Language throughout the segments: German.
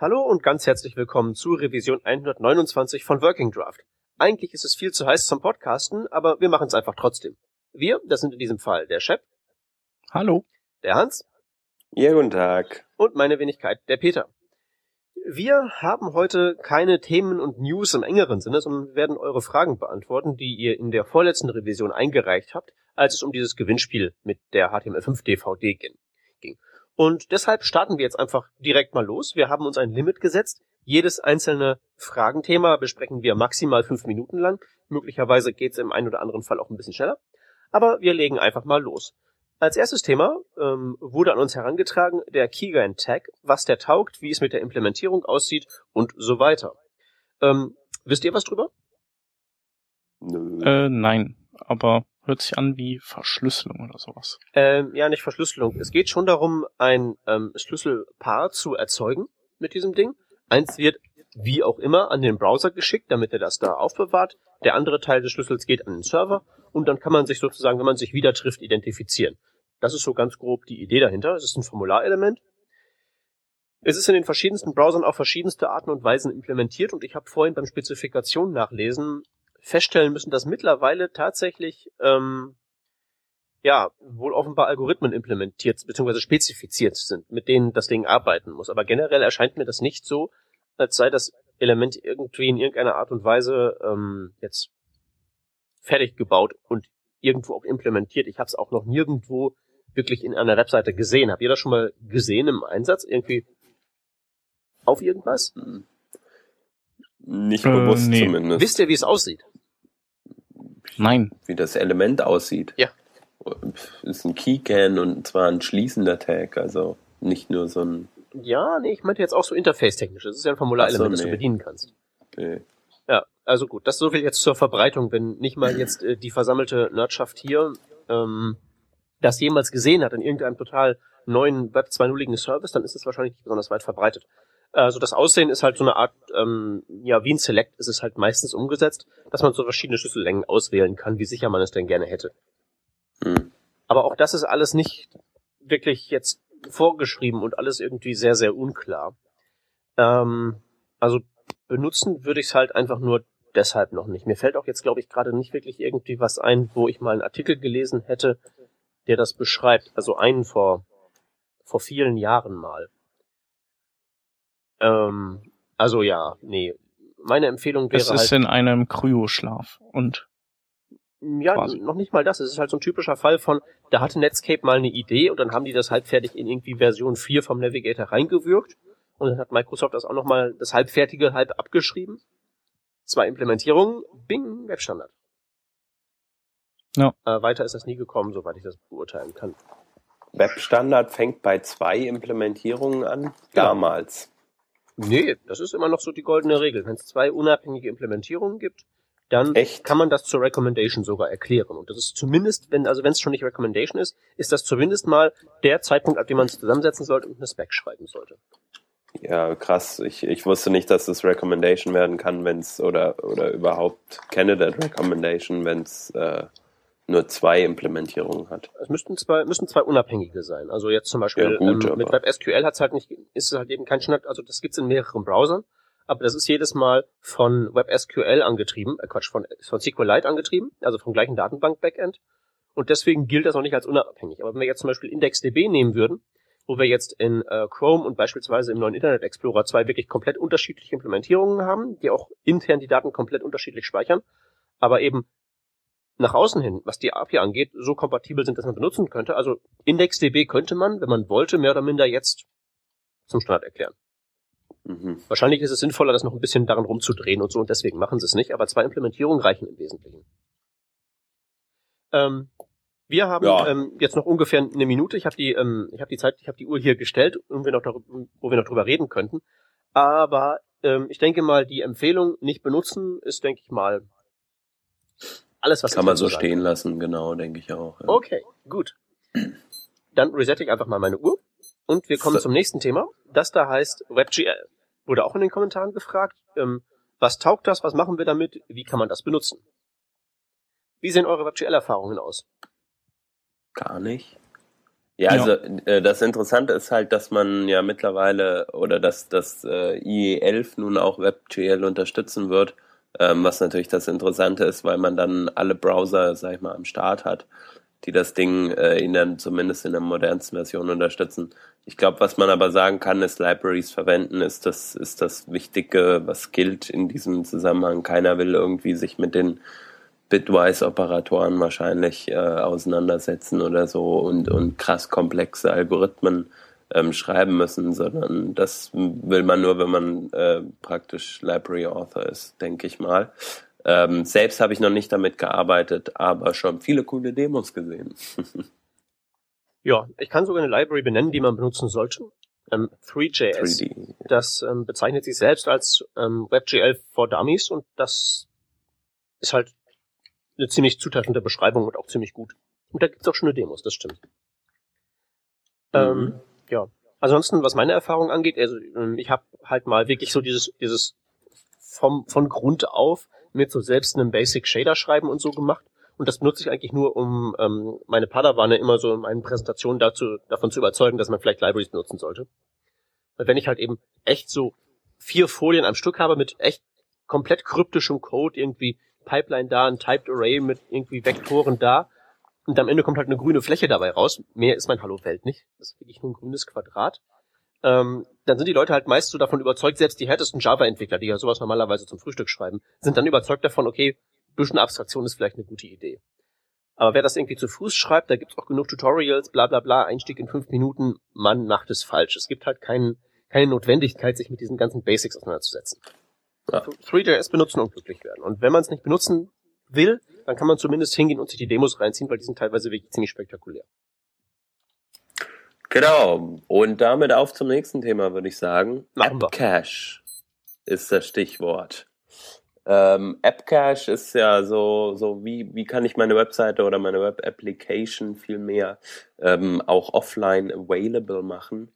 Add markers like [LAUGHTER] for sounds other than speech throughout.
Hallo und ganz herzlich willkommen zu Revision 129 von Working Draft. Eigentlich ist es viel zu heiß zum Podcasten, aber wir machen es einfach trotzdem. Wir, das sind in diesem Fall der Chef. Hallo. Der Hans. Ja, guten Tag. Und meine Wenigkeit, der Peter. Wir haben heute keine Themen und News im engeren Sinne, sondern werden eure Fragen beantworten, die ihr in der vorletzten Revision eingereicht habt, als es um dieses Gewinnspiel mit der HTML5 DVD ging. Und deshalb starten wir jetzt einfach direkt mal los. Wir haben uns ein Limit gesetzt. Jedes einzelne Fragenthema besprechen wir maximal fünf Minuten lang. Möglicherweise geht es im einen oder anderen Fall auch ein bisschen schneller. Aber wir legen einfach mal los. Als erstes Thema ähm, wurde an uns herangetragen der Keygen Tag, was der taugt, wie es mit der Implementierung aussieht und so weiter. Ähm, wisst ihr was drüber? Nö. Äh, nein, aber hört sich an wie Verschlüsselung oder sowas. Ähm, ja, nicht Verschlüsselung. Es geht schon darum, ein ähm, Schlüsselpaar zu erzeugen mit diesem Ding. Eins wird wie auch immer an den Browser geschickt, damit er das da aufbewahrt. Der andere Teil des Schlüssels geht an den Server und dann kann man sich sozusagen, wenn man sich wieder trifft, identifizieren. Das ist so ganz grob die Idee dahinter. Es ist ein Formularelement. Es ist in den verschiedensten Browsern auf verschiedenste Arten und Weisen implementiert und ich habe vorhin beim Spezifikation nachlesen feststellen müssen, dass mittlerweile tatsächlich ähm, ja wohl offenbar Algorithmen implementiert bzw. spezifiziert sind, mit denen das Ding arbeiten muss. Aber generell erscheint mir das nicht so, als sei das Element irgendwie in irgendeiner Art und Weise ähm, jetzt fertig gebaut und irgendwo auch implementiert. Ich habe es auch noch nirgendwo wirklich in einer Webseite gesehen. Habt ihr das schon mal gesehen im Einsatz? Irgendwie auf irgendwas? Hm. Nicht bewusst äh, nee. zumindest. Wisst ihr, wie es aussieht? Nein. Wie das Element aussieht. Ja. Ist ein Keycan und zwar ein schließender Tag, also nicht nur so ein. Ja, nee, ich meinte jetzt auch so interface-technisch. Das ist ja ein Formularelement, so, nee. das du bedienen kannst. Okay. Ja, also gut, das ist so viel jetzt zur Verbreitung, wenn nicht mal jetzt äh, die versammelte Nerdschaft hier ähm, das jemals gesehen hat in irgendeinem total neuen Web 2.0-igen Service, dann ist es wahrscheinlich nicht besonders weit verbreitet. Also das Aussehen ist halt so eine Art, ähm, ja, wie ein Select ist es halt meistens umgesetzt, dass man so verschiedene Schlüssellängen auswählen kann, wie sicher man es denn gerne hätte. Hm. Aber auch das ist alles nicht wirklich jetzt vorgeschrieben und alles irgendwie sehr, sehr unklar. Ähm, also benutzen würde ich es halt einfach nur deshalb noch nicht. Mir fällt auch jetzt, glaube ich, gerade nicht wirklich irgendwie was ein, wo ich mal einen Artikel gelesen hätte, der das beschreibt. Also einen vor, vor vielen Jahren mal. Ähm, also ja, nee. Meine Empfehlung wäre. Es ist halt, in einem Kryoschlaf und. Ja, quasi. noch nicht mal das. Es ist halt so ein typischer Fall von, da hatte Netscape mal eine Idee und dann haben die das halbfertig in irgendwie Version 4 vom Navigator reingewürgt. Und dann hat Microsoft das auch nochmal das halbfertige halb abgeschrieben. Zwei Implementierungen, Bing, Webstandard. Ja. Äh, weiter ist das nie gekommen, soweit ich das beurteilen kann. Webstandard fängt bei zwei Implementierungen an, genau. damals. Nee, das ist immer noch so die goldene Regel. Wenn es zwei unabhängige Implementierungen gibt, dann Echt? kann man das zur Recommendation sogar erklären. Und das ist zumindest, wenn, also wenn es schon nicht Recommendation ist, ist das zumindest mal der Zeitpunkt, ab dem man es zusammensetzen sollte und eine Spec schreiben sollte. Ja, krass. Ich, ich wusste nicht, dass es Recommendation werden kann, wenn es oder oder überhaupt Candidate Recommendation, wenn es äh, nur zwei Implementierungen hat. Es müssten zwei, müssen zwei unabhängige sein. Also jetzt zum Beispiel ja, gut, ähm, mit WebSQL hat's halt nicht, ist es halt eben kein Standard, also das gibt's in mehreren Browsern, aber das ist jedes Mal von WebSQL angetrieben, äh Quatsch, von, von SQLite angetrieben, also vom gleichen Datenbank-Backend. Und deswegen gilt das noch nicht als unabhängig. Aber wenn wir jetzt zum Beispiel IndexDB nehmen würden, wo wir jetzt in äh, Chrome und beispielsweise im neuen Internet Explorer zwei wirklich komplett unterschiedliche Implementierungen haben, die auch intern die Daten komplett unterschiedlich speichern, aber eben nach außen hin, was die API angeht, so kompatibel sind, dass man benutzen könnte. Also IndexDB könnte man, wenn man wollte, mehr oder minder jetzt zum Standard erklären. Mhm. Wahrscheinlich ist es sinnvoller, das noch ein bisschen daran rumzudrehen und so, und deswegen machen sie es nicht, aber zwei Implementierungen reichen im Wesentlichen. Ähm, wir haben ja. ähm, jetzt noch ungefähr eine Minute. Ich habe die, ähm, ich habe die Zeit, ich habe die Uhr hier gestellt, wo wir noch darüber, wo wir noch drüber reden könnten. Aber ähm, ich denke mal, die Empfehlung nicht benutzen ist, denke ich mal, alles, was Kann man so sagen. stehen lassen, genau, denke ich auch. Ja. Okay, gut. Dann resette ich einfach mal meine Uhr und wir kommen so. zum nächsten Thema. Das da heißt WebGL. Wurde auch in den Kommentaren gefragt. Ähm, was taugt das? Was machen wir damit? Wie kann man das benutzen? Wie sehen eure WebGL-Erfahrungen aus? Gar nicht. Ja, also äh, das Interessante ist halt, dass man ja mittlerweile oder dass das äh, IE11 nun auch WebGL unterstützen wird, ähm, was natürlich das Interessante ist, weil man dann alle Browser, sag ich mal, am Start hat, die das Ding äh, in dann zumindest in der modernsten Version unterstützen. Ich glaube, was man aber sagen kann, ist Libraries verwenden, ist das ist das Wichtige, was gilt in diesem Zusammenhang. Keiner will irgendwie sich mit den Bitwise-Operatoren wahrscheinlich äh, auseinandersetzen oder so und, und krass komplexe Algorithmen ähm, schreiben müssen, sondern das will man nur, wenn man äh, praktisch Library Author ist, denke ich mal. Ähm, selbst habe ich noch nicht damit gearbeitet, aber schon viele coole Demos gesehen. [LAUGHS] ja, ich kann sogar eine Library benennen, die man benutzen sollte. Ähm, 3JS. 3D. Das ähm, bezeichnet sich selbst als ähm, WebGL for Dummies und das ist halt eine ziemlich zutreffende Beschreibung und auch ziemlich gut. Und da gibt's auch schöne Demos, das stimmt. Mhm. Ähm, ja. Ansonsten, was meine Erfahrung angeht, also ähm, ich habe halt mal wirklich so dieses, dieses vom, von Grund auf mit so selbst einem Basic Shader schreiben und so gemacht. Und das benutze ich eigentlich nur, um ähm, meine Padawane immer so in meinen Präsentationen dazu, davon zu überzeugen, dass man vielleicht Libraries benutzen sollte. Weil wenn ich halt eben echt so vier Folien am Stück habe mit echt komplett kryptischem Code, irgendwie Pipeline da, ein Typed Array mit irgendwie Vektoren da. Und am Ende kommt halt eine grüne Fläche dabei raus. Mehr ist mein Hallo Welt nicht. Das ist wirklich nur ein grünes Quadrat. Ähm, dann sind die Leute halt meist so davon überzeugt, selbst die härtesten Java-Entwickler, die ja sowas normalerweise zum Frühstück schreiben, sind dann überzeugt davon, okay, bisschen Abstraktion ist vielleicht eine gute Idee. Aber wer das irgendwie zu Fuß schreibt, da gibt's auch genug Tutorials, bla bla bla, Einstieg in fünf Minuten, man macht es falsch. Es gibt halt kein, keine Notwendigkeit, sich mit diesen ganzen Basics auseinanderzusetzen ja. 3JS benutzen und glücklich werden. Und wenn man es nicht benutzen will, dann kann man zumindest hingehen und sich die Demos reinziehen, weil die sind teilweise wirklich ziemlich spektakulär. Genau. Und damit auf zum nächsten Thema, würde ich sagen. AppCache ist das Stichwort. Ähm, AppCache ist ja so, so wie, wie kann ich meine Webseite oder meine Web-Application viel mehr ähm, auch offline available machen.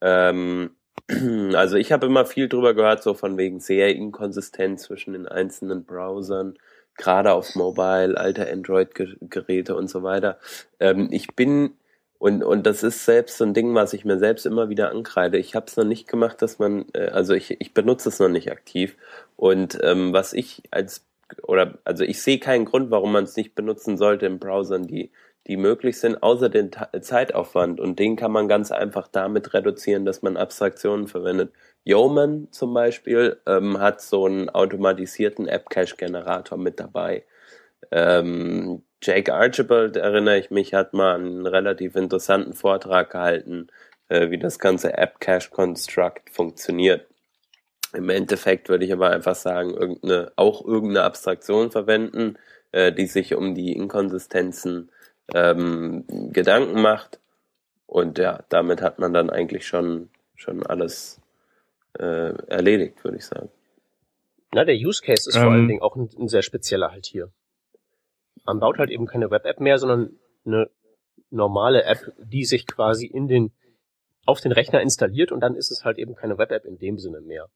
Ähm, [CLEARS THROAT] also ich habe immer viel drüber gehört, so von wegen sehr inkonsistent zwischen den einzelnen Browsern, gerade auf Mobile, alte Android-Geräte und so weiter. Ähm, ich bin und und das ist selbst so ein Ding, was ich mir selbst immer wieder ankreide. Ich habe es noch nicht gemacht, dass man, äh, also ich ich benutze es noch nicht aktiv. Und ähm, was ich als oder also ich sehe keinen Grund, warum man es nicht benutzen sollte in Browsern, die die möglich sind, außer den Ta Zeitaufwand. Und den kann man ganz einfach damit reduzieren, dass man Abstraktionen verwendet. Yeoman zum Beispiel ähm, hat so einen automatisierten App-Cache-Generator mit dabei. Ähm, Jake Archibald, erinnere ich mich, hat mal einen relativ interessanten Vortrag gehalten, äh, wie das ganze App-Cache-Construct funktioniert. Im Endeffekt würde ich aber einfach sagen, irgendeine, auch irgendeine Abstraktion verwenden, äh, die sich um die Inkonsistenzen ähm, Gedanken macht. Und ja, damit hat man dann eigentlich schon, schon alles äh, erledigt, würde ich sagen. Na, der Use Case ist ähm, vor allen Dingen auch ein, ein, sehr spezieller halt hier. Man baut halt eben keine Web-App mehr, sondern eine normale App, die sich quasi in den, auf den Rechner installiert und dann ist es halt eben keine Web-App in dem Sinne mehr.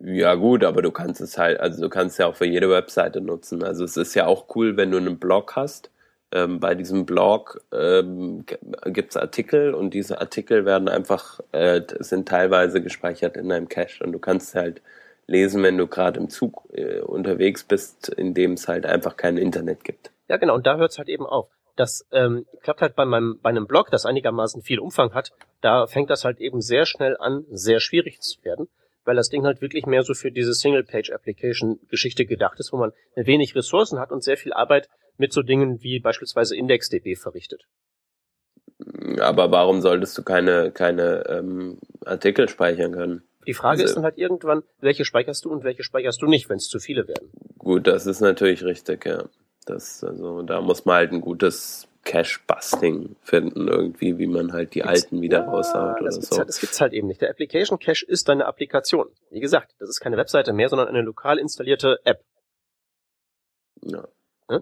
Ja gut, aber du kannst es halt, also du kannst ja auch für jede Webseite nutzen. Also es ist ja auch cool, wenn du einen Blog hast ähm, bei diesem Blog ähm, gibt es Artikel und diese Artikel werden einfach, äh, sind teilweise gespeichert in deinem Cache und du kannst halt lesen, wenn du gerade im Zug äh, unterwegs bist, in dem es halt einfach kein Internet gibt. Ja, genau, und da hört es halt eben auf. Das ähm, klappt halt bei meinem bei einem Blog, das einigermaßen viel Umfang hat, da fängt das halt eben sehr schnell an, sehr schwierig zu werden, weil das Ding halt wirklich mehr so für diese Single-Page-Application-Geschichte gedacht ist, wo man wenig Ressourcen hat und sehr viel Arbeit mit so Dingen wie beispielsweise IndexDB verrichtet. Aber warum solltest du keine, keine ähm, Artikel speichern können? Die Frage also, ist dann halt irgendwann, welche speicherst du und welche speicherst du nicht, wenn es zu viele werden. Gut, das ist natürlich richtig, ja. Das, also, da muss man halt ein gutes Cache-Busting finden, irgendwie, wie man halt die gibt's, alten wieder ja, raushaut oder das so. Halt, das gibt's halt eben nicht. Der Application Cache ist deine Applikation. Wie gesagt, das ist keine Webseite mehr, sondern eine lokal installierte App. Ja. ja?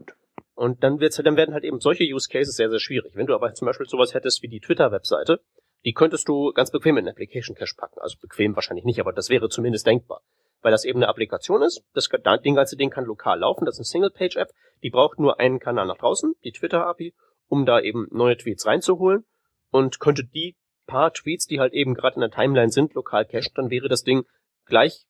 Und dann wird's, dann werden halt eben solche Use Cases sehr, sehr schwierig. Wenn du aber zum Beispiel sowas hättest wie die Twitter-Webseite, die könntest du ganz bequem in Application Cache packen. Also bequem wahrscheinlich nicht, aber das wäre zumindest denkbar. Weil das eben eine Applikation ist, das, den ganze Ding kann lokal laufen, das ist eine Single-Page-App, die braucht nur einen Kanal nach draußen, die Twitter-API, um da eben neue Tweets reinzuholen und könnte die paar Tweets, die halt eben gerade in der Timeline sind, lokal cachen, dann wäre das Ding gleich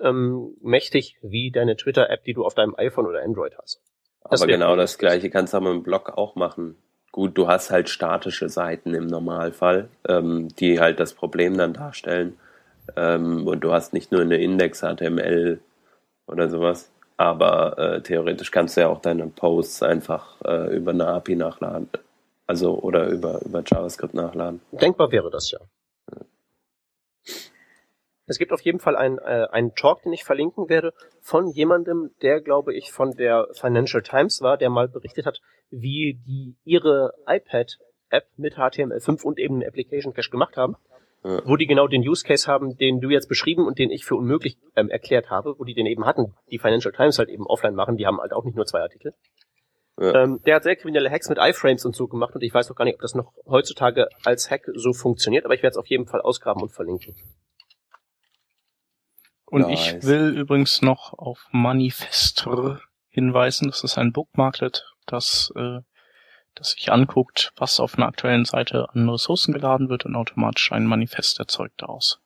ähm, mächtig wie deine Twitter-App, die du auf deinem iPhone oder Android hast. Aber genau das gleiche kannst du aber im Blog auch machen. Gut, du hast halt statische Seiten im Normalfall, ähm, die halt das Problem dann darstellen. Ähm, und du hast nicht nur eine Index-HTML oder sowas, aber äh, theoretisch kannst du ja auch deine Posts einfach äh, über eine API nachladen. Also oder über, über JavaScript nachladen. Denkbar wäre das ja. Es gibt auf jeden Fall einen, äh, einen Talk, den ich verlinken werde, von jemandem, der, glaube ich, von der Financial Times war, der mal berichtet hat, wie die ihre iPad-App mit HTML5 und eben einen Application Cache gemacht haben. Ja. Wo die genau den Use Case haben, den du jetzt beschrieben und den ich für unmöglich ähm, erklärt habe, wo die den eben hatten, die Financial Times halt eben offline machen, die haben halt auch nicht nur zwei Artikel. Ja. Ähm, der hat sehr kriminelle Hacks mit iFrames und so gemacht und ich weiß auch gar nicht, ob das noch heutzutage als Hack so funktioniert, aber ich werde es auf jeden Fall ausgraben und verlinken. Und nice. ich will übrigens noch auf Manifestor hinweisen. Das ist ein Bookmarklet, das, äh, das sich anguckt, was auf einer aktuellen Seite an Ressourcen geladen wird und automatisch ein Manifest erzeugt daraus.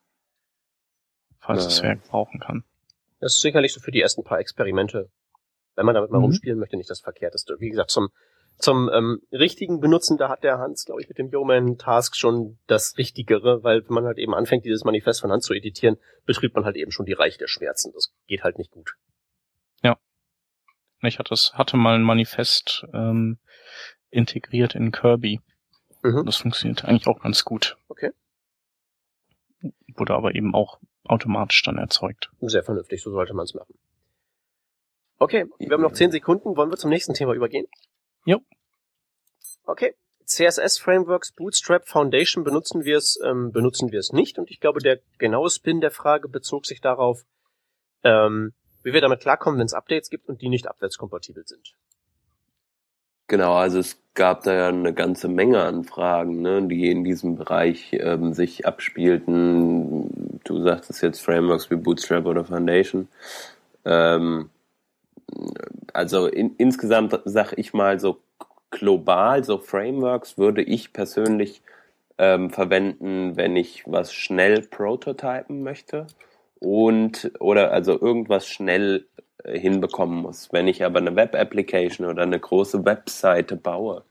Falls es wer brauchen kann. Das ist sicherlich so für die ersten paar Experimente. Wenn man damit mal mhm. rumspielen möchte, nicht das Verkehrteste. Wie gesagt, zum zum ähm, richtigen Benutzen, da hat der Hans, glaube ich, mit dem Yeoman Task schon das Richtigere, weil wenn man halt eben anfängt, dieses Manifest von Hand zu editieren, betrübt man halt eben schon die Reich der Schmerzen. Das geht halt nicht gut. Ja. Ich hatte, hatte mal ein Manifest ähm, integriert in Kirby. Mhm. Das funktioniert eigentlich auch ganz gut. Okay. Wurde aber eben auch automatisch dann erzeugt. Sehr vernünftig, so sollte man es machen. Okay, wir haben noch zehn Sekunden. Wollen wir zum nächsten Thema übergehen? Jo. Okay. CSS Frameworks Bootstrap Foundation benutzen wir es ähm, benutzen wir es nicht und ich glaube der genaue Spin der Frage bezog sich darauf, ähm, wie wir damit klarkommen, wenn es Updates gibt und die nicht abwärtskompatibel sind. Genau, also es gab da ja eine ganze Menge an Fragen, ne, die in diesem Bereich ähm, sich abspielten. Du sagtest jetzt Frameworks wie Bootstrap oder Foundation. Ähm, also in, insgesamt sag ich mal so global, so Frameworks würde ich persönlich ähm, verwenden, wenn ich was schnell prototypen möchte und oder also irgendwas schnell äh, hinbekommen muss. Wenn ich aber eine Web-Application oder eine große Webseite baue,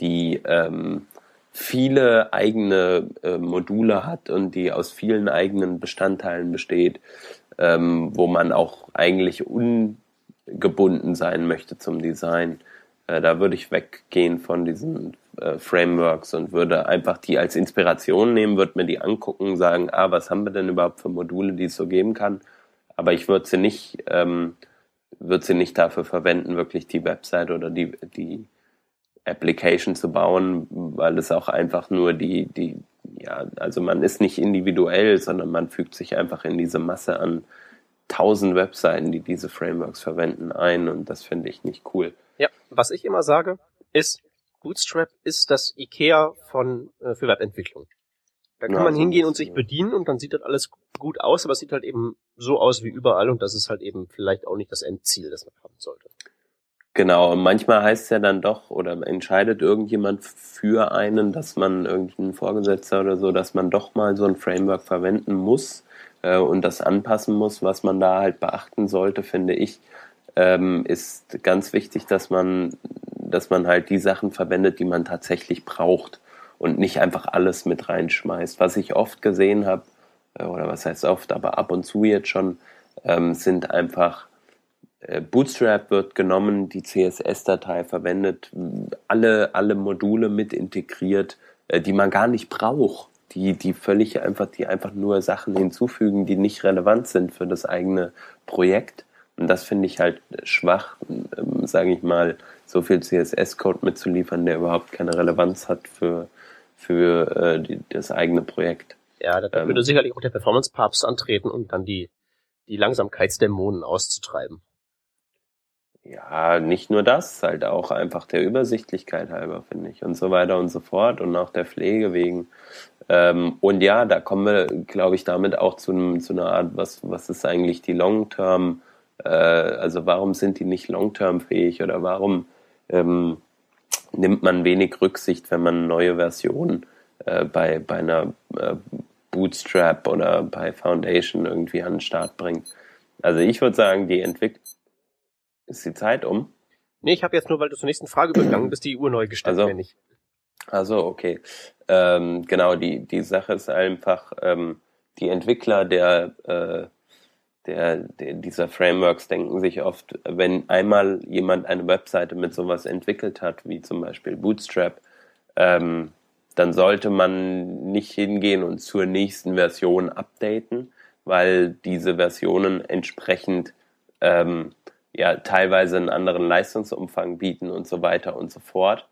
die ähm, viele eigene äh, Module hat und die aus vielen eigenen Bestandteilen besteht, ähm, wo man auch eigentlich un gebunden sein möchte zum Design. Äh, da würde ich weggehen von diesen äh, Frameworks und würde einfach die als Inspiration nehmen, würde mir die angucken, sagen, ah, was haben wir denn überhaupt für Module, die es so geben kann. Aber ich würde sie nicht, ähm, würde sie nicht dafür verwenden, wirklich die Website oder die, die Application zu bauen, weil es auch einfach nur die, die, ja, also man ist nicht individuell, sondern man fügt sich einfach in diese Masse an tausend Webseiten, die diese Frameworks verwenden, ein und das finde ich nicht cool. Ja, was ich immer sage, ist, Bootstrap ist das IKEA von äh, für Webentwicklung. Da kann ja, man hingehen und sich bedienen und dann sieht das alles gut aus, aber es sieht halt eben so aus wie überall und das ist halt eben vielleicht auch nicht das Endziel, das man haben sollte. Genau, und manchmal heißt es ja dann doch oder entscheidet irgendjemand für einen, dass man irgendein Vorgesetzter oder so, dass man doch mal so ein Framework verwenden muss, äh, und das anpassen muss, was man da halt beachten sollte, finde ich, ähm, ist ganz wichtig, dass man, dass man halt die Sachen verwendet, die man tatsächlich braucht und nicht einfach alles mit reinschmeißt. Was ich oft gesehen habe, äh, oder was heißt oft, aber ab und zu jetzt schon, ähm, sind einfach äh, Bootstrap wird genommen, die CSS-Datei verwendet, alle, alle Module mit integriert, äh, die man gar nicht braucht die, die völlig einfach, die einfach nur Sachen hinzufügen, die nicht relevant sind für das eigene Projekt. Und das finde ich halt schwach, ähm, sage ich mal, so viel CSS-Code mitzuliefern, der überhaupt keine Relevanz hat für, für äh, die, das eigene Projekt. Ja, da ähm, würde sicherlich auch der Performance-Papst antreten und dann die, die Langsamkeitsdämonen auszutreiben. Ja, nicht nur das, halt auch einfach der Übersichtlichkeit halber, finde ich, und so weiter und so fort und auch der Pflege wegen. Ähm, und ja, da kommen wir, glaube ich, damit auch zu, zu einer Art, was, was ist eigentlich die Long-Term, äh, also warum sind die nicht Long-Term fähig oder warum, ähm, nimmt man wenig Rücksicht, wenn man neue Versionen äh, bei, bei einer äh, Bootstrap oder bei Foundation irgendwie an den Start bringt. Also ich würde sagen, die Entwicklung ist die Zeit um. Nee, ich habe jetzt nur, weil du zur nächsten Frage übergegangen [CLEARS THROAT] bist, die Uhr neu gestellt, also, nicht. Also okay. Ähm, genau, die, die Sache ist einfach, ähm, die Entwickler der, äh, der, der, dieser Frameworks denken sich oft, wenn einmal jemand eine Webseite mit sowas entwickelt hat, wie zum Beispiel Bootstrap, ähm, dann sollte man nicht hingehen und zur nächsten Version updaten, weil diese Versionen entsprechend ähm, ja teilweise einen anderen Leistungsumfang bieten und so weiter und so fort.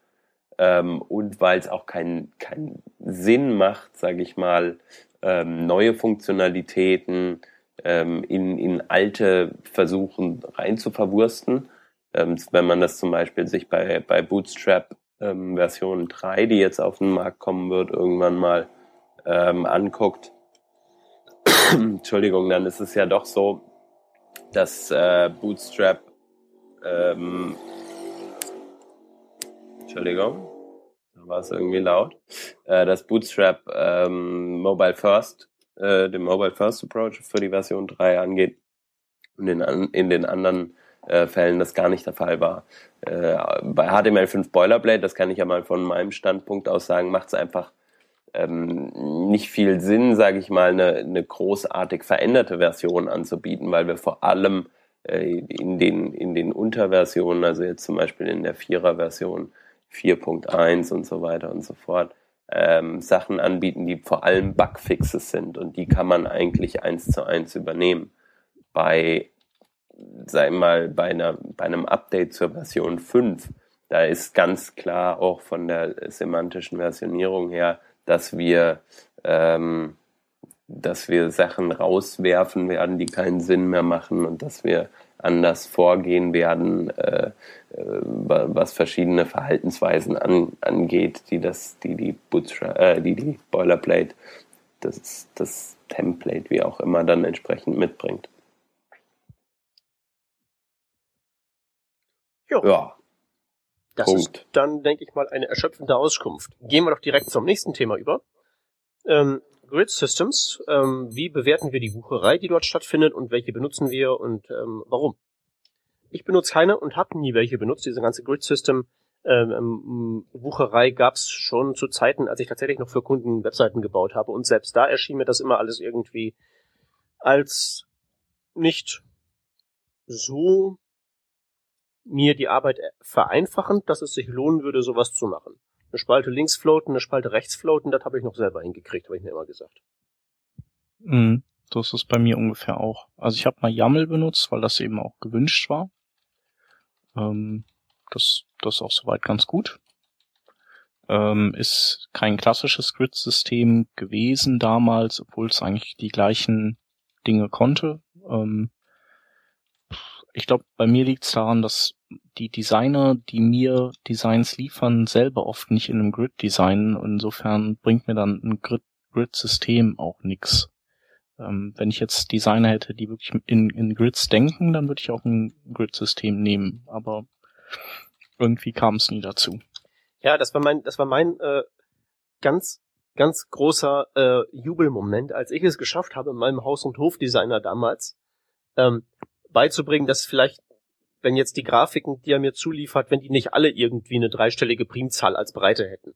Ähm, und weil es auch keinen keinen Sinn macht, sage ich mal, ähm, neue Funktionalitäten ähm, in, in alte versuchen rein zu. Ähm, wenn man das zum Beispiel sich bei, bei Bootstrap ähm, Version 3, die jetzt auf den Markt kommen wird, irgendwann mal ähm, anguckt, [CLEARS THROAT] Entschuldigung, dann ist es ja doch so, dass äh, Bootstrap Entschuldigung, da war es irgendwie laut, äh, dass Bootstrap ähm, Mobile First, äh, den Mobile First Approach für die Version 3 angeht und in, in den anderen äh, Fällen das gar nicht der Fall war. Äh, bei HTML5 Boilerplate, das kann ich ja mal von meinem Standpunkt aus sagen, macht es einfach ähm, nicht viel Sinn, sage ich mal, eine, eine großartig veränderte Version anzubieten, weil wir vor allem äh, in, den, in den Unterversionen, also jetzt zum Beispiel in der Vierer-Version 4.1 und so weiter und so fort, ähm, Sachen anbieten, die vor allem Bugfixes sind und die kann man eigentlich eins zu eins übernehmen. Bei sei mal, bei, einer, bei einem Update zur Version 5, da ist ganz klar auch von der semantischen Versionierung her, dass wir, ähm, dass wir Sachen rauswerfen werden, die keinen Sinn mehr machen und dass wir anders vorgehen werden, äh, äh, was verschiedene Verhaltensweisen an, angeht, die das, die die Bootstrap, äh, die die Boilerplate, das, das Template, wie auch immer, dann entsprechend mitbringt. Jo. Ja. Das Punkt. ist dann, denke ich mal, eine erschöpfende Auskunft. Gehen wir doch direkt zum nächsten Thema über. Ähm, Grid Systems. Ähm, wie bewerten wir die Wucherei, die dort stattfindet und welche benutzen wir und ähm, warum? Ich benutze keine und habe nie welche benutzt. Diese ganze Grid System ähm, ähm Wucherei gab es schon zu Zeiten, als ich tatsächlich noch für Kunden Webseiten gebaut habe und selbst da erschien mir das immer alles irgendwie als nicht so mir die Arbeit vereinfachen, dass es sich lohnen würde, sowas zu machen. Eine Spalte links floaten, eine Spalte rechts floaten, das habe ich noch selber hingekriegt, habe ich mir immer gesagt. Mhm, das ist bei mir ungefähr auch. Also ich habe mal YAML benutzt, weil das eben auch gewünscht war. Ähm, das, das ist auch soweit ganz gut. Ähm, ist kein klassisches Grid-System gewesen damals, obwohl es eigentlich die gleichen Dinge konnte. Ähm, ich glaube, bei mir liegt es daran, dass die Designer, die mir Designs liefern, selber oft nicht in einem Grid designen. Insofern bringt mir dann ein Grid-System auch nix. Ähm, wenn ich jetzt Designer hätte, die wirklich in, in Grids denken, dann würde ich auch ein Grid-System nehmen. Aber irgendwie kam es nie dazu. Ja, das war mein, das war mein äh, ganz, ganz großer äh, Jubelmoment, als ich es geschafft habe, in meinem Haus- und Hofdesigner damals, ähm, beizubringen, dass vielleicht, wenn jetzt die Grafiken, die er mir zuliefert, wenn die nicht alle irgendwie eine dreistellige Primzahl als Breite hätten.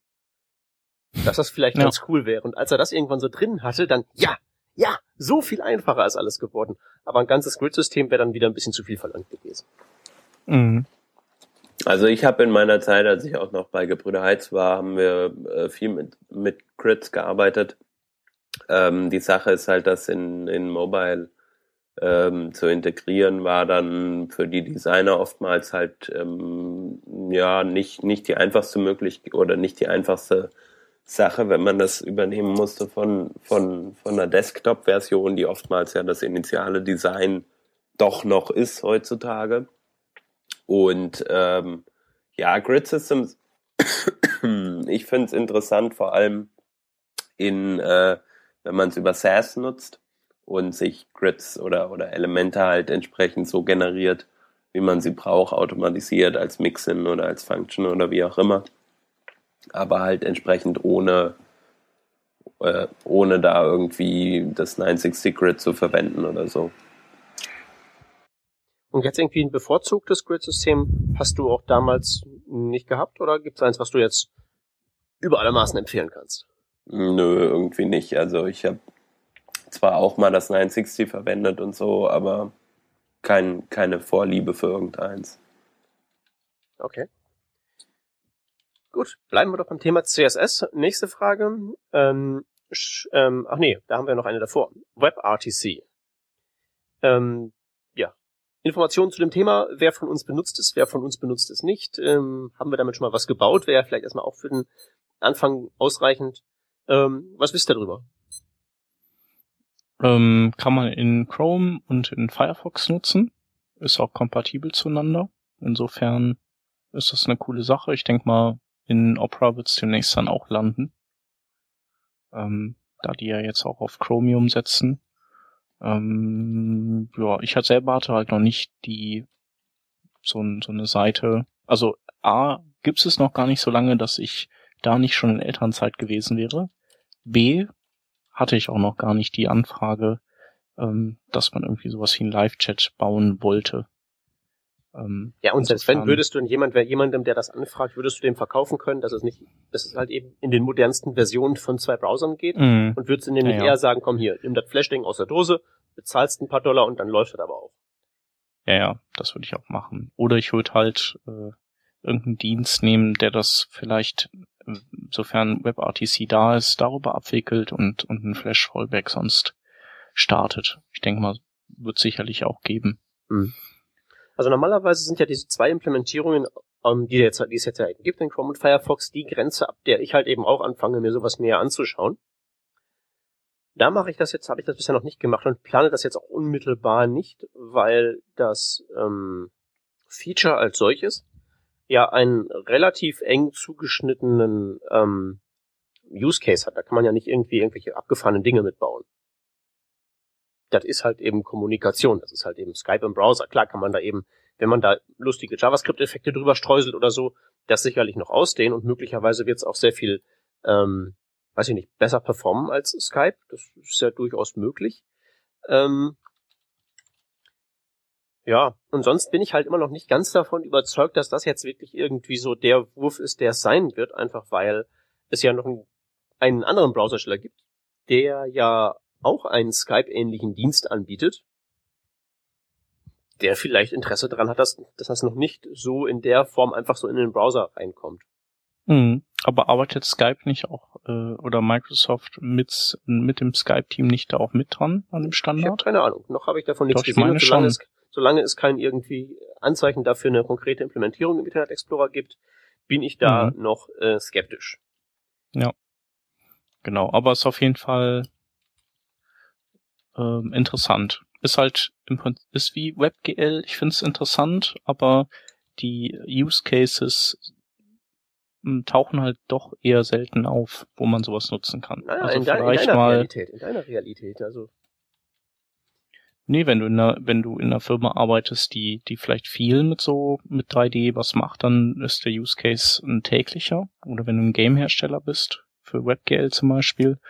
Dass das vielleicht ja. ganz cool wäre. Und als er das irgendwann so drin hatte, dann, ja, ja, so viel einfacher ist alles geworden. Aber ein ganzes Grid-System wäre dann wieder ein bisschen zu viel verlangt gewesen. Mhm. Also ich habe in meiner Zeit, als ich auch noch bei Gebrüder Heiz war, haben wir äh, viel mit, mit Grids gearbeitet. Ähm, die Sache ist halt, dass in, in Mobile ähm, zu integrieren, war dann für die Designer oftmals halt ähm, ja nicht, nicht die einfachste Möglichkeit oder nicht die einfachste Sache, wenn man das übernehmen musste von, von, von einer Desktop-Version, die oftmals ja das initiale Design doch noch ist heutzutage. Und ähm, ja, Grid Systems, [COUGHS] ich finde es interessant, vor allem in, äh, wenn man es über SaaS nutzt und sich Grids oder, oder Elemente halt entsprechend so generiert, wie man sie braucht, automatisiert als Mixin oder als Function oder wie auch immer. Aber halt entsprechend ohne, äh, ohne da irgendwie das 96 Grid zu verwenden oder so. Und jetzt irgendwie ein bevorzugtes Grid-System hast du auch damals nicht gehabt oder gibt es eins, was du jetzt über alle Maßen empfehlen kannst? Nö, irgendwie nicht. Also ich habe zwar auch mal das 960 verwendet und so, aber kein, keine Vorliebe für irgendeins. Okay. Gut, bleiben wir doch beim Thema CSS. Nächste Frage. Ähm, ähm, ach nee, da haben wir noch eine davor. WebRTC. Ähm, ja. Informationen zu dem Thema, wer von uns benutzt es, wer von uns benutzt es nicht. Ähm, haben wir damit schon mal was gebaut? Wäre vielleicht erstmal auch für den Anfang ausreichend. Ähm, was wisst ihr darüber? Ähm, kann man in Chrome und in Firefox nutzen. Ist auch kompatibel zueinander. Insofern ist das eine coole Sache. Ich denke mal, in Opera wird es demnächst dann auch landen. Ähm, da die ja jetzt auch auf Chromium setzen. Ähm, ja, ich selber hatte halt noch nicht die so, so eine Seite. Also A, gibt es noch gar nicht so lange, dass ich da nicht schon in Elternzeit gewesen wäre. B, hatte ich auch noch gar nicht die Anfrage, ähm, dass man irgendwie sowas wie einen Live-Chat bauen wollte. Ähm, ja, und selbst wenn würdest du jemand, wer jemandem, der das anfragt, würdest du dem verkaufen können, dass es nicht, dass es halt eben in den modernsten Versionen von zwei Browsern geht mm. und würdest du nämlich ja, ja. eher sagen, komm hier, nimm das Flash-Ding aus der Dose, bezahlst ein paar Dollar und dann läuft das aber auch. Ja, ja, das würde ich auch machen. Oder ich würde halt äh, irgendeinen Dienst nehmen, der das vielleicht sofern WebRTC da ist, darüber abwickelt und, und ein Flash-Fallback sonst startet. Ich denke mal, wird sicherlich auch geben. Hm. Also normalerweise sind ja diese zwei Implementierungen, ähm, die, jetzt, die es jetzt ja gibt in Chrome und Firefox, die Grenze, ab der ich halt eben auch anfange, mir sowas näher anzuschauen. Da mache ich das jetzt, habe ich das bisher noch nicht gemacht und plane das jetzt auch unmittelbar nicht, weil das ähm, Feature als solches ja einen relativ eng zugeschnittenen ähm, Use Case hat. Da kann man ja nicht irgendwie irgendwelche abgefahrenen Dinge mitbauen. Das ist halt eben Kommunikation. Das ist halt eben Skype im Browser. Klar kann man da eben, wenn man da lustige JavaScript-Effekte drüber streuselt oder so, das sicherlich noch ausdehnen und möglicherweise wird es auch sehr viel, ähm, weiß ich nicht, besser performen als Skype. Das ist ja durchaus möglich. Ähm, ja, und sonst bin ich halt immer noch nicht ganz davon überzeugt, dass das jetzt wirklich irgendwie so der Wurf ist, der es sein wird, einfach weil es ja noch einen, einen anderen Browsersteller gibt, der ja auch einen Skype-ähnlichen Dienst anbietet, der vielleicht Interesse daran hat, dass, dass das noch nicht so in der Form einfach so in den Browser reinkommt. Mhm. Aber arbeitet Skype nicht auch äh, oder Microsoft mit mit dem Skype-Team nicht da auch mit dran an dem Standard? Ich habe keine Ahnung. Noch habe ich davon nichts Doch, gesehen. Meine schon. Es, solange es kein irgendwie Anzeichen dafür eine konkrete Implementierung im Internet Explorer gibt, bin ich da mhm. noch äh, skeptisch. Ja. Genau, aber ist auf jeden Fall ähm, interessant. Ist halt im Prinzip ist wie WebGL, ich finde es interessant, aber die Use Cases hm, tauchen halt doch eher selten auf, wo man sowas nutzen kann. Naja, also in, de in deiner mal, Realität, in deiner Realität, also Nee, wenn du in einer, wenn du in einer Firma arbeitest, die, die vielleicht viel mit so, mit 3D was macht, dann ist der Use Case ein täglicher. Oder wenn du ein Game-Hersteller bist, für WebGL zum Beispiel,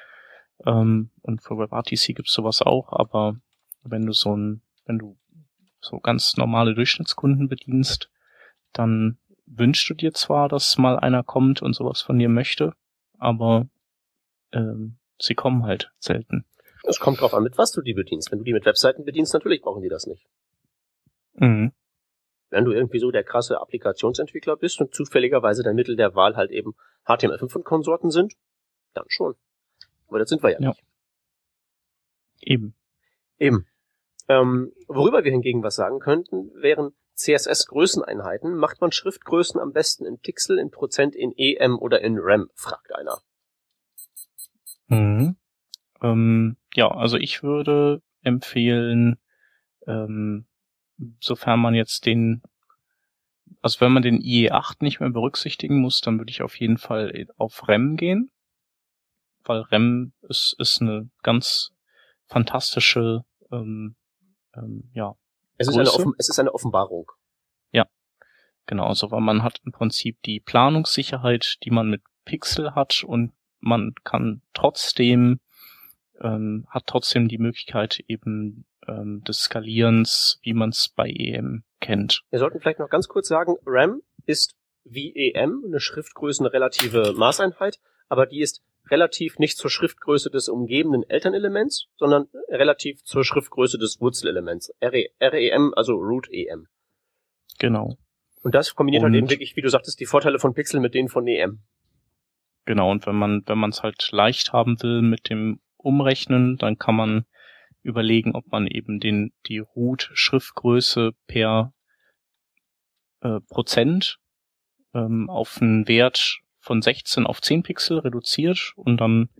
ähm, und für WebRTC gibt's sowas auch, aber wenn du so ein, wenn du so ganz normale Durchschnittskunden bedienst, dann wünschst du dir zwar, dass mal einer kommt und sowas von dir möchte, aber ähm, sie kommen halt selten. Es kommt drauf an, mit was du die bedienst. Wenn du die mit Webseiten bedienst, natürlich brauchen die das nicht. Mhm. Wenn du irgendwie so der krasse Applikationsentwickler bist und zufälligerweise dein Mittel der Wahl halt eben HTML5 und Konsorten sind, dann schon. Aber das sind wir ja, ja. nicht. Eben. Eben. Ähm, worüber wir hingegen was sagen könnten, wären CSS-Größeneinheiten. Macht man Schriftgrößen am besten in Pixel, in Prozent, in EM oder in RAM, fragt einer. Mhm. Ähm, ja, also ich würde empfehlen, ähm, sofern man jetzt den, also wenn man den IE8 nicht mehr berücksichtigen muss, dann würde ich auf jeden Fall auf REM gehen, weil REM ist, ist eine ganz fantastische, ähm, ähm, ja. Es ist, eine Offen es ist eine Offenbarung. Genau, also weil man hat im Prinzip die Planungssicherheit, die man mit Pixel hat und man kann trotzdem, ähm, hat trotzdem die Möglichkeit eben ähm, des Skalierens, wie man es bei EM kennt. Wir sollten vielleicht noch ganz kurz sagen, RAM ist wie EM eine Schriftgrößenrelative Maßeinheit, aber die ist relativ nicht zur Schriftgröße des umgebenden Elternelements, sondern relativ zur Schriftgröße des Wurzelelements. REM, also Root EM. Genau. Und das kombiniert und halt eben wirklich, wie du sagtest, die Vorteile von Pixel mit denen von EM. Genau, und wenn man, wenn man es halt leicht haben will mit dem Umrechnen, dann kann man überlegen, ob man eben den, die Root-Schriftgröße per äh, Prozent ähm, auf einen Wert von 16 auf 10 Pixel reduziert und dann,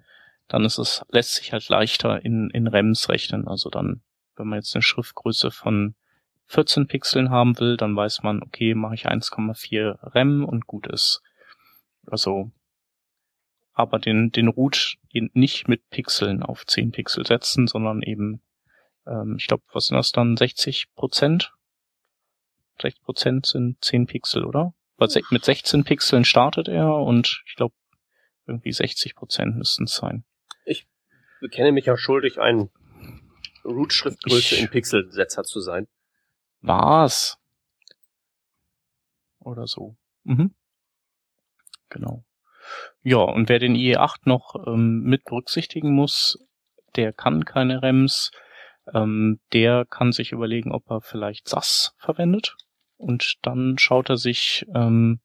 dann ist es, lässt sich halt leichter in, in REMs rechnen. Also dann, wenn man jetzt eine Schriftgröße von 14 Pixeln haben will, dann weiß man, okay, mache ich 1,4 REM und gut ist. Also, aber den, den Root nicht mit Pixeln auf 10 Pixel setzen, sondern eben, ähm, ich glaube, was sind das dann, 60 Prozent? 60 Prozent sind 10 Pixel, oder? Weil mit 16 Pixeln startet er und ich glaube, irgendwie 60 Prozent müssten es sein. Ich bekenne mich ja schuldig, ein Root-Schriftgröße in Pixelsetzer zu sein. Was? Oder so. Mhm. Genau. Ja, und wer den IE8 noch ähm, mit berücksichtigen muss, der kann keine REMs. Ähm, der kann sich überlegen, ob er vielleicht SAS verwendet. Und dann schaut er sich, ähm,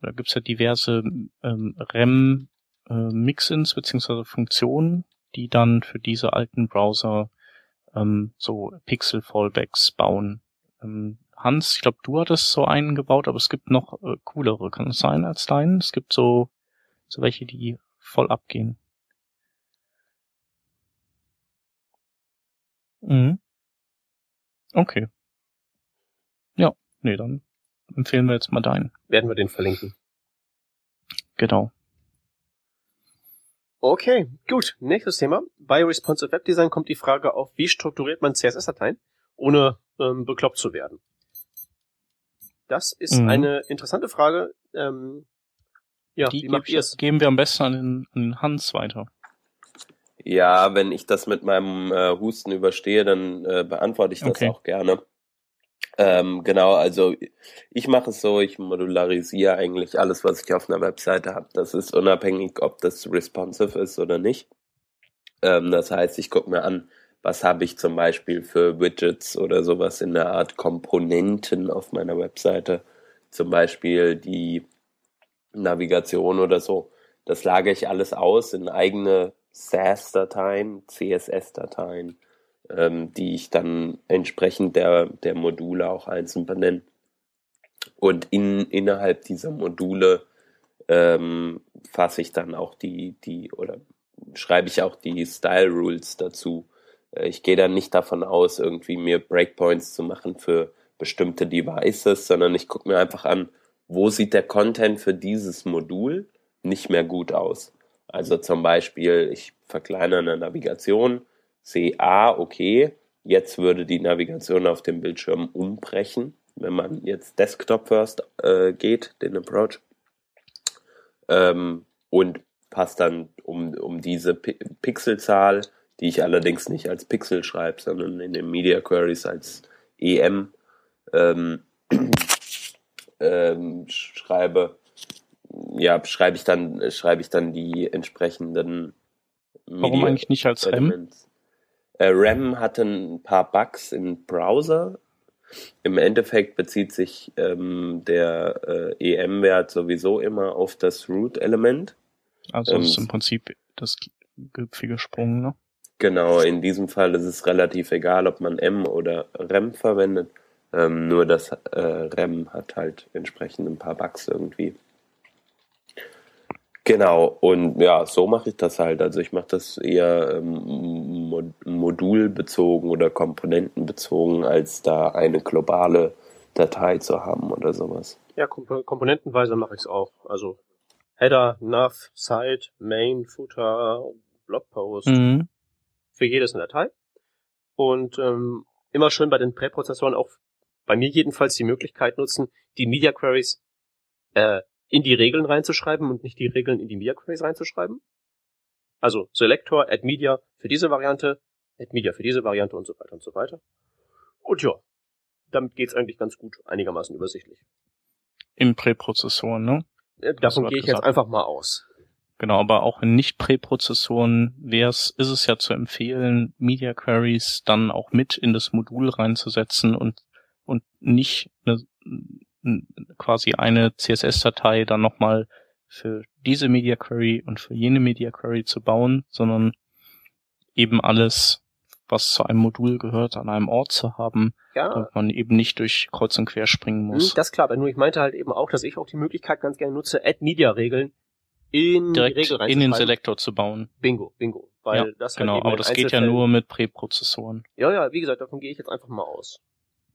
da gibt's ja diverse ähm, REM äh, beziehungsweise Funktionen, die dann für diese alten Browser ähm, so Pixel-Fallbacks bauen. Ähm, Hans, ich glaube, du hattest so einen gebaut, aber es gibt noch äh, coolere, kann es sein, als deinen? Es gibt so, so welche, die voll abgehen. Mhm. Okay. Ja, nee, dann empfehlen wir jetzt mal deinen. Werden wir den verlinken. Genau. Okay, gut. Nächstes Thema. Bei Responsive Web Design kommt die Frage auf, wie strukturiert man CSS-Dateien, ohne ähm, bekloppt zu werden. Das ist mhm. eine interessante Frage. Ähm, ja, die wie macht? Geben wir am besten an den, an den Hans weiter. Ja, wenn ich das mit meinem äh, Husten überstehe, dann äh, beantworte ich das okay. auch gerne. Ähm, genau, also ich mache es so, ich modularisiere eigentlich alles, was ich auf einer Webseite habe. Das ist unabhängig, ob das responsive ist oder nicht. Ähm, das heißt, ich gucke mir an, was habe ich zum Beispiel für Widgets oder sowas in der Art Komponenten auf meiner Webseite. Zum Beispiel die Navigation oder so. Das lagere ich alles aus in eigene SAS-Dateien, CSS-Dateien ähm, die ich dann entsprechend der, der Module auch einzeln benenne. Und in, innerhalb dieser Module ähm, fasse ich dann auch die, die, oder schreibe ich auch die Style Rules dazu. Äh, ich gehe dann nicht davon aus, irgendwie mir Breakpoints zu machen für bestimmte Devices, sondern ich gucke mir einfach an, wo sieht der Content für dieses Modul nicht mehr gut aus. Also zum Beispiel, ich verkleinere eine Navigation, sehe, ah, okay, jetzt würde die Navigation auf dem Bildschirm umbrechen, wenn man jetzt Desktop First äh, geht, den Approach. Ähm, und passt dann um, um diese P Pixelzahl, die ich allerdings nicht als Pixel schreibe, sondern in den Media Queries als EM ähm, ähm, schreibe, ja, schreibe ich dann, schreibe ich dann die entsprechenden Media Warum eigentlich nicht als Elements. M? Äh, RAM hatte ein paar Bugs im Browser. Im Endeffekt bezieht sich ähm, der äh, EM-Wert sowieso immer auf das Root-Element. Also ähm, ist im Prinzip das gipfige Sprung, ne? Genau, in diesem Fall ist es relativ egal, ob man M oder REM verwendet. Ähm, nur das äh, REM hat halt entsprechend ein paar Bugs irgendwie. Genau, und ja, so mache ich das halt. Also ich mache das eher ähm, modulbezogen oder komponentenbezogen, als da eine globale Datei zu haben oder sowas. Ja, komp komponentenweise mache ich es auch. Also Header, Nav, Site, Main, Footer, Blogpost. Mhm. Für jedes eine Datei. Und ähm, immer schön bei den Präprozessoren auch bei mir jedenfalls die Möglichkeit nutzen, die Media Queries äh, in die Regeln reinzuschreiben und nicht die Regeln in die Media Queries reinzuschreiben. Also Selector, Add Media für diese Variante, Add Media für diese Variante und so weiter und so weiter. Und ja, damit geht's eigentlich ganz gut, einigermaßen übersichtlich. Im Präprozessor, ne? Äh, davon gehe ich gesagt. jetzt einfach mal aus. Genau, aber auch in Nicht-Präprozessoren wär's, ist es ja zu empfehlen, Media Queries dann auch mit in das Modul reinzusetzen und, und nicht eine, quasi eine CSS-Datei dann nochmal für diese Media Query und für jene Media Query zu bauen, sondern eben alles, was zu einem Modul gehört, an einem Ort zu haben, ja. damit man eben nicht durch Kreuz und Quer springen muss. Hm, das ist klar, aber nur ich meinte halt eben auch, dass ich auch die Möglichkeit ganz gerne nutze, Add-Media-Regeln in Direkt in den Selektor zu bauen. Bingo, bingo. Weil ja, das halt genau, aber das geht ja nur mit Präprozessoren. Ja, ja, wie gesagt, davon gehe ich jetzt einfach mal aus.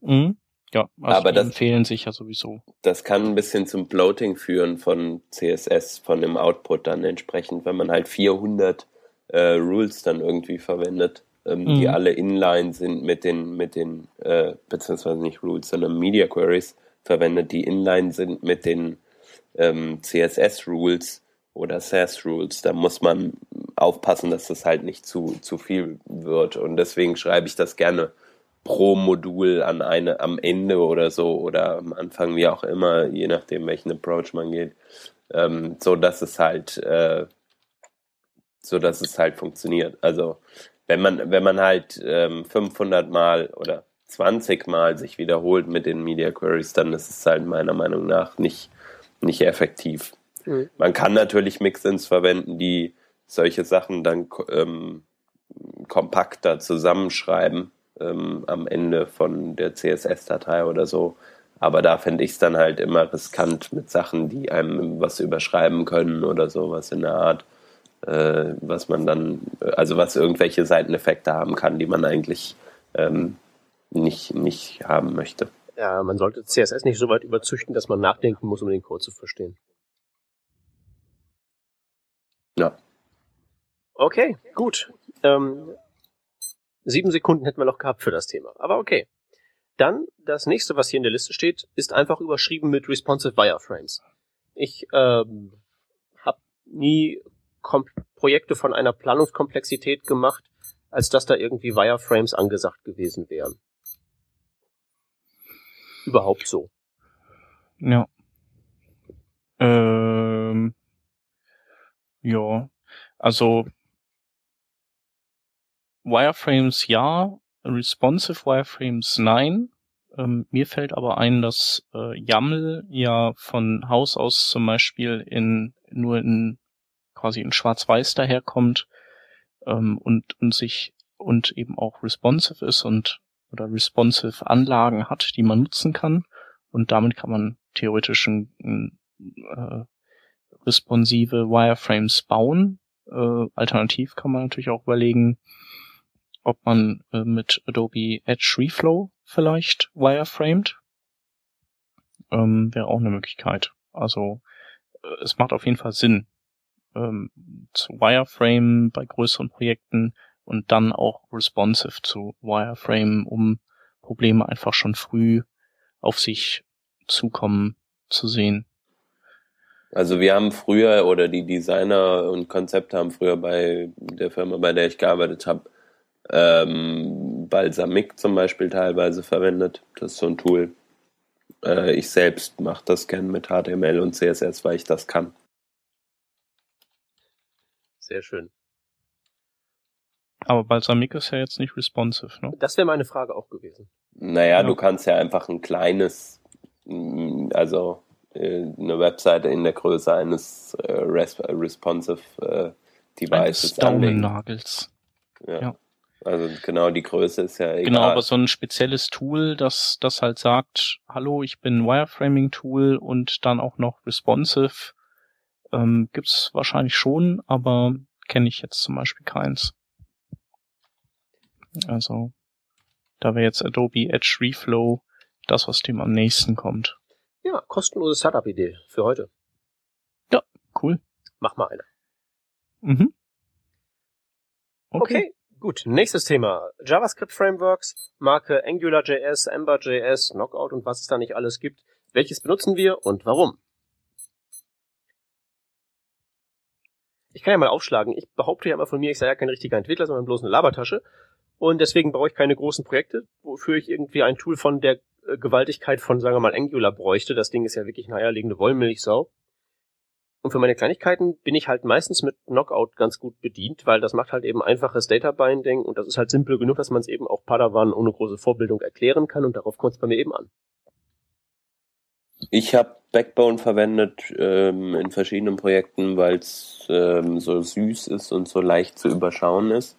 Mhm. Ja, also aber das empfehlen sich ja sowieso. Das kann ein bisschen zum Bloating führen von CSS, von dem Output dann entsprechend, wenn man halt 400 äh, Rules dann irgendwie verwendet, ähm, mhm. die alle inline sind mit den, mit den, äh, beziehungsweise nicht Rules, sondern Media Queries verwendet, die inline sind mit den ähm, CSS Rules oder SAS Rules. Da muss man aufpassen, dass das halt nicht zu, zu viel wird. Und deswegen schreibe ich das gerne pro Modul an eine am Ende oder so oder am Anfang, wie auch immer, je nachdem welchen Approach man geht, ähm, so dass es halt äh, so dass es halt funktioniert. Also wenn man wenn man halt ähm, 500 Mal oder 20 Mal sich wiederholt mit den Media Queries, dann ist es halt meiner Meinung nach nicht nicht effektiv. Mhm. Man kann natürlich Mixins verwenden, die solche Sachen dann ähm, kompakter zusammenschreiben ähm, am Ende von der CSS-Datei oder so. Aber da finde ich es dann halt immer riskant mit Sachen, die einem was überschreiben können oder sowas in der Art, äh, was man dann, also was irgendwelche Seiteneffekte haben kann, die man eigentlich ähm, nicht, nicht haben möchte. Ja, man sollte CSS nicht so weit überzüchten, dass man nachdenken muss, um den Code zu verstehen. Ja. Okay, gut. Ähm, Sieben Sekunden hätten wir noch gehabt für das Thema. Aber okay. Dann, das nächste, was hier in der Liste steht, ist einfach überschrieben mit Responsive Wireframes. Ich ähm, habe nie Kom Projekte von einer Planungskomplexität gemacht, als dass da irgendwie Wireframes angesagt gewesen wären. Überhaupt so. Ja. Ähm, ja. Also Wireframes ja, responsive Wireframes nein. Ähm, mir fällt aber ein, dass äh, YAML ja von Haus aus zum Beispiel in nur in quasi in Schwarz-Weiß daherkommt ähm, und und sich und eben auch responsive ist und oder responsive Anlagen hat, die man nutzen kann und damit kann man theoretisch ein, äh, responsive Wireframes bauen. Äh, alternativ kann man natürlich auch überlegen, ob man äh, mit Adobe Edge Reflow vielleicht wireframed. Ähm, Wäre auch eine Möglichkeit. Also äh, es macht auf jeden Fall Sinn, ähm, zu wireframe bei größeren Projekten und dann auch responsive zu wireframe, um Probleme einfach schon früh auf sich zukommen zu sehen. Also wir haben früher oder die Designer und Konzepte haben früher bei der Firma, bei der ich gearbeitet habe, ähm, Balsamic zum Beispiel teilweise verwendet. Das ist so ein Tool. Äh, ich selbst mache das gern mit HTML und CSS, weil ich das kann. Sehr schön. Aber Balsamic ist ja jetzt nicht responsive, ne? Das wäre meine Frage auch gewesen. Naja, ja. du kannst ja einfach ein kleines, also äh, eine Webseite in der Größe eines äh, responsive äh, Devices anlegen. Daumennagels. Ja. ja. Also genau, die Größe ist ja egal. Genau, aber so ein spezielles Tool, das, das halt sagt, hallo, ich bin Wireframing-Tool und dann auch noch responsive, ähm, gibt's wahrscheinlich schon, aber kenne ich jetzt zum Beispiel keins. Also, da wäre jetzt Adobe Edge Reflow das, was dem am nächsten kommt. Ja, kostenlose Startup-Idee für heute. Ja, cool. Mach mal eine. Mhm. Okay. okay. Gut, nächstes Thema. JavaScript Frameworks, Marke AngularJS, Ember.js, Knockout und was es da nicht alles gibt. Welches benutzen wir und warum? Ich kann ja mal aufschlagen. Ich behaupte ja immer von mir, ich sei ja kein richtiger Entwickler, sondern bloß eine Labertasche. Und deswegen brauche ich keine großen Projekte, wofür ich irgendwie ein Tool von der äh, Gewaltigkeit von, sagen wir mal, Angular bräuchte. Das Ding ist ja wirklich eine eierlegende Wollmilchsau. Und für meine Kleinigkeiten bin ich halt meistens mit Knockout ganz gut bedient, weil das macht halt eben einfaches Data Binding und das ist halt simpel genug, dass man es eben auch Padawan ohne große Vorbildung erklären kann und darauf kommt es bei mir eben an. Ich habe Backbone verwendet ähm, in verschiedenen Projekten, weil es ähm, so süß ist und so leicht zu überschauen ist.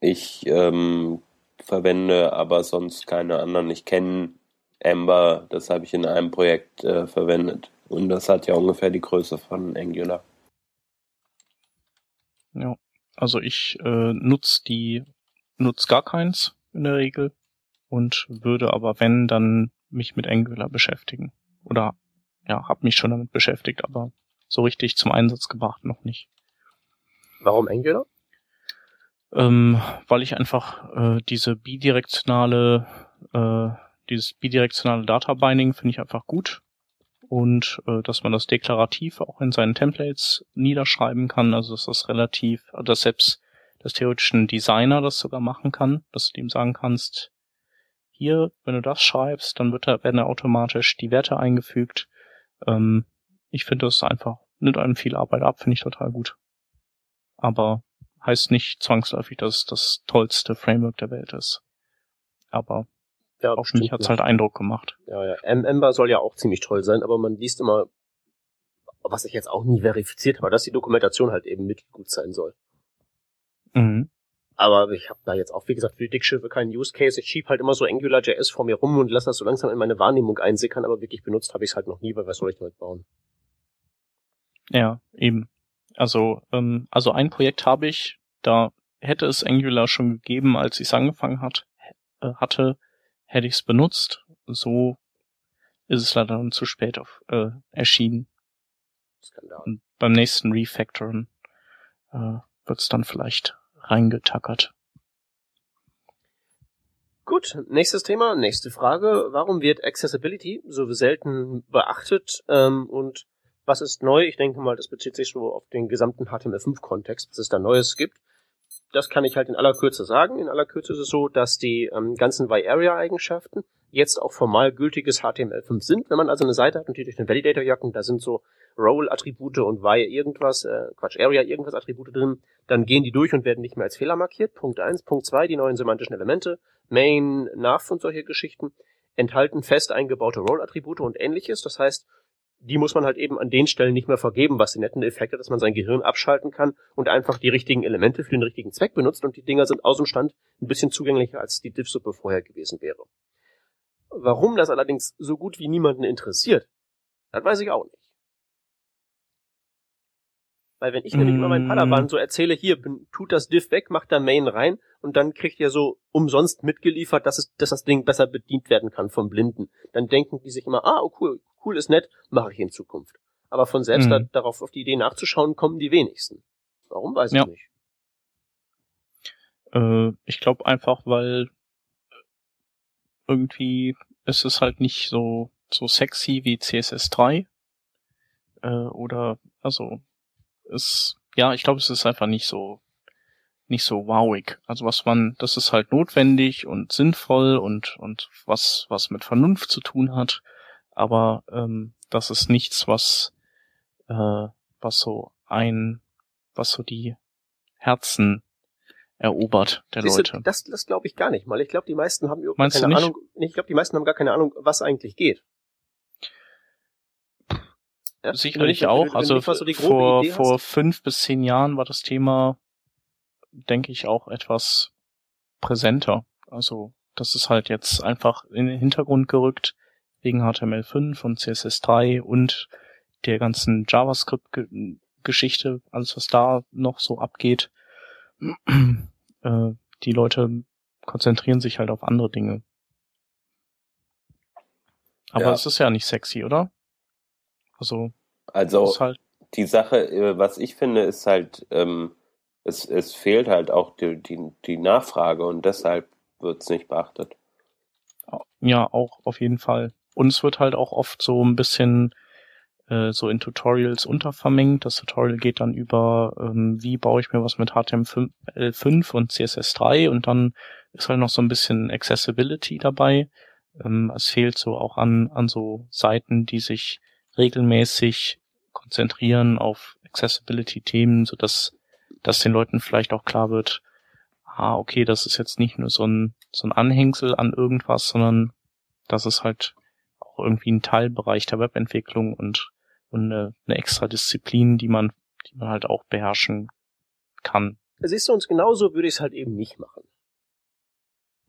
Ich ähm, verwende aber sonst keine anderen. Ich kenne Ember, das habe ich in einem Projekt äh, verwendet. Und das hat ja ungefähr die Größe von Angular. Ja, also ich äh, nutze die, nutze gar keins in der Regel und würde aber wenn, dann mich mit Angular beschäftigen. Oder ja, habe mich schon damit beschäftigt, aber so richtig zum Einsatz gebracht noch nicht. Warum Angular? Ähm, weil ich einfach äh, diese bidirektionale, äh, dieses bidirektionale Data Binding finde ich einfach gut und äh, dass man das deklarativ auch in seinen Templates niederschreiben kann, also dass das relativ, dass selbst das theoretischen Designer das sogar machen kann, dass du ihm sagen kannst, hier, wenn du das schreibst, dann wird da, werden da automatisch die Werte eingefügt. Ähm, ich finde das einfach, nimmt einem viel Arbeit ab, finde ich total gut. Aber heißt nicht zwangsläufig, dass es das tollste Framework der Welt ist. Aber ja, auf mich hat's halt Eindruck gemacht. Ja, ja. Ember soll ja auch ziemlich toll sein, aber man liest immer, was ich jetzt auch nie verifiziert habe, dass die Dokumentation halt eben mittelgut sein soll. Mhm. Aber ich habe da jetzt auch, wie gesagt, für die Dickschiffe keinen Use Case. Ich schieb halt immer so AngularJS vor mir rum und lasse das so langsam in meine Wahrnehmung einsickern, aber wirklich benutzt habe ich es halt noch nie, weil was soll ich damit bauen? Ja, eben. Also, ähm, also ein Projekt habe ich, da hätte es Angular schon gegeben, als ich es angefangen hat, äh, hatte, hätte ich es benutzt. So ist es leider dann zu spät auf, äh, erschienen. Skandal. Und beim nächsten Refactoren äh, wird es dann vielleicht reingetackert. Gut, nächstes Thema, nächste Frage. Warum wird Accessibility so selten beachtet ähm, und was ist neu? Ich denke mal, das bezieht sich so auf den gesamten HTML5-Kontext, was es da Neues gibt das kann ich halt in aller Kürze sagen. In aller Kürze ist es so, dass die ähm, ganzen Y-Area-Eigenschaften jetzt auch formal gültiges HTML5 sind. Wenn man also eine Seite hat und die durch den Validator jacken, da sind so Role-Attribute und Y irgendwas, äh, Quatsch, Area irgendwas Attribute drin, dann gehen die durch und werden nicht mehr als Fehler markiert. Punkt eins, Punkt zwei, die neuen semantischen Elemente, Main, Nav und solche Geschichten enthalten fest eingebaute Role-Attribute und ähnliches. Das heißt, die muss man halt eben an den Stellen nicht mehr vergeben, was den netten Effekt hat, dass man sein Gehirn abschalten kann und einfach die richtigen Elemente für den richtigen Zweck benutzt und die Dinger sind aus dem Stand ein bisschen zugänglicher, als die Diff-Suppe vorher gewesen wäre. Warum das allerdings so gut wie niemanden interessiert, das weiß ich auch nicht. Weil wenn ich nämlich immer meinen Padawan so erzähle, hier, tut das Diff weg, macht da Main rein und dann kriegt ihr so umsonst mitgeliefert, dass, es, dass das Ding besser bedient werden kann vom Blinden. Dann denken die sich immer, ah, oh cool, cool ist nett, mache ich in Zukunft. Aber von selbst mhm. da, darauf auf die Idee nachzuschauen, kommen die wenigsten. Warum, weiß ja. ich nicht. Äh, ich glaube einfach, weil irgendwie ist es halt nicht so, so sexy wie CSS3. Äh, oder, also, ist, ja, ich glaube, es ist einfach nicht so, nicht so wowig. Also was man, das ist halt notwendig und sinnvoll und, und was, was mit Vernunft zu tun hat. Aber, ähm, das ist nichts, was, äh, was so ein, was so die Herzen erobert der Siehste, Leute. Das, das glaube ich gar nicht mal. Ich glaube, die meisten haben überhaupt keine Ahnung. Ich glaube, die meisten haben gar keine Ahnung, was eigentlich geht. Ja, Sicherlich auch. Wenn, also so vor, vor fünf bis zehn Jahren war das Thema, denke ich, auch etwas präsenter. Also das ist halt jetzt einfach in den Hintergrund gerückt wegen HTML5 und CSS3 und der ganzen JavaScript-Geschichte, alles was da noch so abgeht. [CLEARS THROAT] äh, die Leute konzentrieren sich halt auf andere Dinge. Aber ja. es ist ja nicht sexy, oder? Also, also halt die Sache, äh, was ich finde, ist halt, ähm, es, es fehlt halt auch die, die, die Nachfrage und deshalb wird es nicht beachtet. Ja, auch auf jeden Fall. Und es wird halt auch oft so ein bisschen äh, so in Tutorials untervermengt. Das Tutorial geht dann über, ähm, wie baue ich mir was mit HTML5 und CSS3 und dann ist halt noch so ein bisschen Accessibility dabei. Ähm, es fehlt so auch an, an so Seiten, die sich regelmäßig konzentrieren auf Accessibility-Themen, so dass, dass den Leuten vielleicht auch klar wird, ah, okay, das ist jetzt nicht nur so ein, so ein Anhängsel an irgendwas, sondern das ist halt auch irgendwie ein Teilbereich der Webentwicklung und, und eine, eine extra Disziplin, die man, die man halt auch beherrschen kann. Siehst du, uns genauso würde ich es halt eben nicht machen.